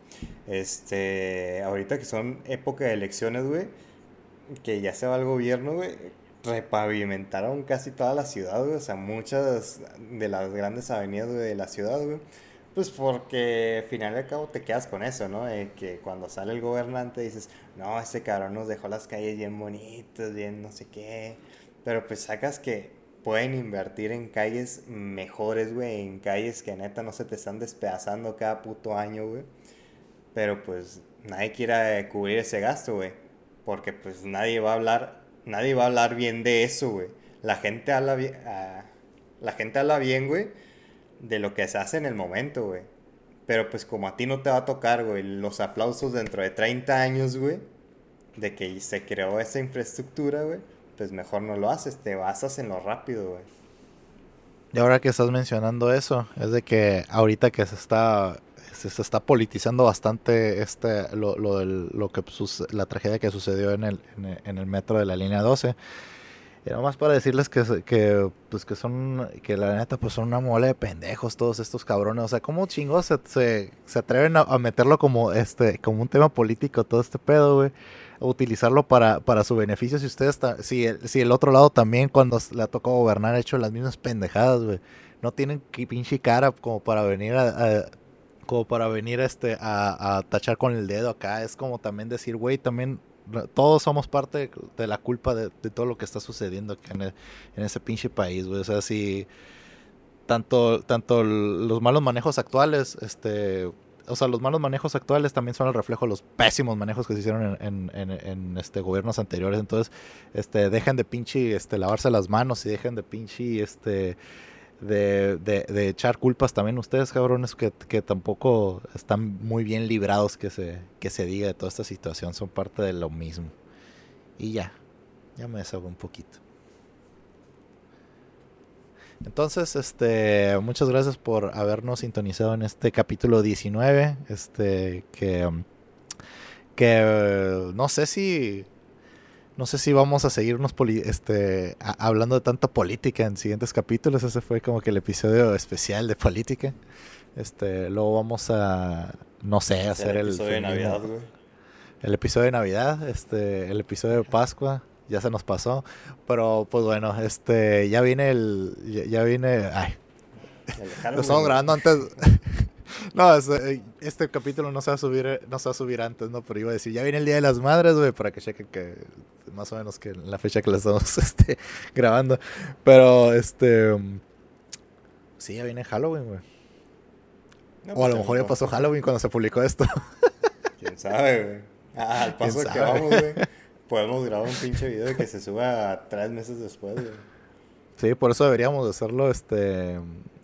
este, ahorita que son época de elecciones, güey, que ya se va el gobierno, güey, repavimentaron casi toda la ciudad, güey, o sea, muchas de las grandes avenidas de la ciudad, güey pues porque al final y al cabo te quedas con eso, ¿no? De que cuando sale el gobernante dices, no, ese cabrón nos dejó las calles bien bonitas, bien no sé qué. Pero pues sacas que pueden invertir en calles mejores, güey, en calles que neta no se te están despedazando cada puto año, güey. Pero pues nadie quiere cubrir ese gasto, güey. Porque pues nadie va a hablar, nadie va a hablar bien de eso, güey. La gente habla bien, ah, la gente habla bien, güey de lo que se hace en el momento, güey. Pero pues como a ti no te va a tocar, güey, los aplausos dentro de 30 años, güey, de que se creó esa infraestructura, güey, pues mejor no lo haces, te basas en lo rápido, güey. Y ahora que estás mencionando eso, es de que ahorita que se está se, está politizando bastante este lo, lo, lo que la tragedia que sucedió en el, en el, metro de la línea 12 Y nomás para decirles que, que, pues que son, que la neta, pues son una mole de pendejos todos estos cabrones. O sea, ¿cómo chingos se, se, atreven a, meterlo como este, como un tema político todo este pedo, güey? Utilizarlo para, para su beneficio. Si ustedes, si el, si el otro lado también, cuando le ha tocado gobernar, ha hecho las mismas pendejadas, güey. No tienen que pinche cara como para venir a, como para venir este, a, a tachar con el dedo acá. Es como también decir, güey, también todos somos parte de, la culpa de, todo lo que está sucediendo en, ese pinche país, güey. O sea, si tanto, tanto los malos manejos actuales, este, o sea, los malos manejos actuales también son el reflejo de los pésimos manejos que se hicieron en, este gobiernos anteriores. Entonces, este, dejen de pinche este, lavarse las manos y dejen de pinche este de, de, echar culpas también ustedes, cabrones, que, que, tampoco están muy bien librados que se, que se diga de toda esta situación, son parte de lo mismo. Y ya, ya me desahogo un poquito. Entonces, este, muchas gracias por habernos sintonizado en este capítulo 19, este, que, que no sé si no sé si vamos a seguirnos este, hablando de tanta política en siguientes capítulos. Ese fue como que el episodio especial de política. Este, luego vamos a, no sé, hacer el episodio de Navidad, güey. El episodio de Navidad, este, el episodio de Pascua, ya se nos pasó, pero pues bueno, este, ya viene el, ya, viene, ay, lo estamos grabando antes. *laughs* No, eh, este capítulo no se va a subir, no se va a subir antes, ¿no? Pero iba a decir, ya viene el Día de las Madres, güey, para que chequen que más o menos que la fecha que la estamos *laughs* este, grabando. Pero, este... Sí, ya viene Halloween, güey. o a pues lo mejor ya pasó Halloween cuando se publicó esto. *laughs* ¿Quién sabe, güey? Ah, al paso que vamos, güey. Podemos grabar un pinche video que se suba tres meses después, güey. Sí, por eso deberíamos hacerlo, este...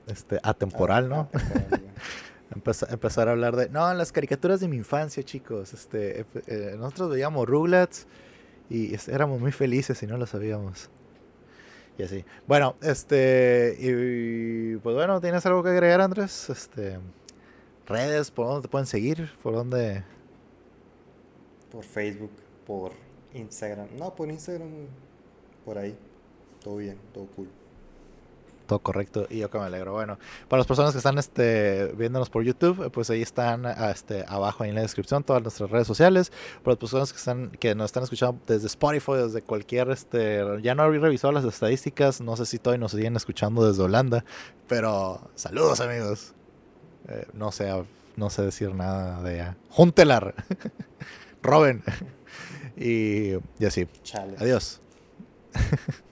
Este, atemporal, ¿no? *laughs* empezar a hablar de, no, las caricaturas de mi infancia, chicos. Este, eh, nosotros veíamos Rugrats y éramos muy felices y no lo sabíamos. Y así. Bueno, este, y, pues bueno, ¿tienes algo que agregar, Andrés? Este, redes, ¿por dónde te pueden seguir? ¿Por dónde? Por Facebook, por Instagram. No, por Instagram, por ahí. Todo bien, todo cool correcto y yo que me alegro. Bueno, para las personas que están este, viéndonos por YouTube, pues ahí están este, abajo en la descripción todas nuestras redes sociales. Para las personas que están que nos están escuchando desde Spotify, desde cualquier, este, ya no he revisado las estadísticas, no sé si todavía nos siguen escuchando desde Holanda, pero saludos amigos. Eh, no sé, no sé decir nada de allá. Juntelar, *laughs* Robin *laughs* y, y así. Adiós. *laughs*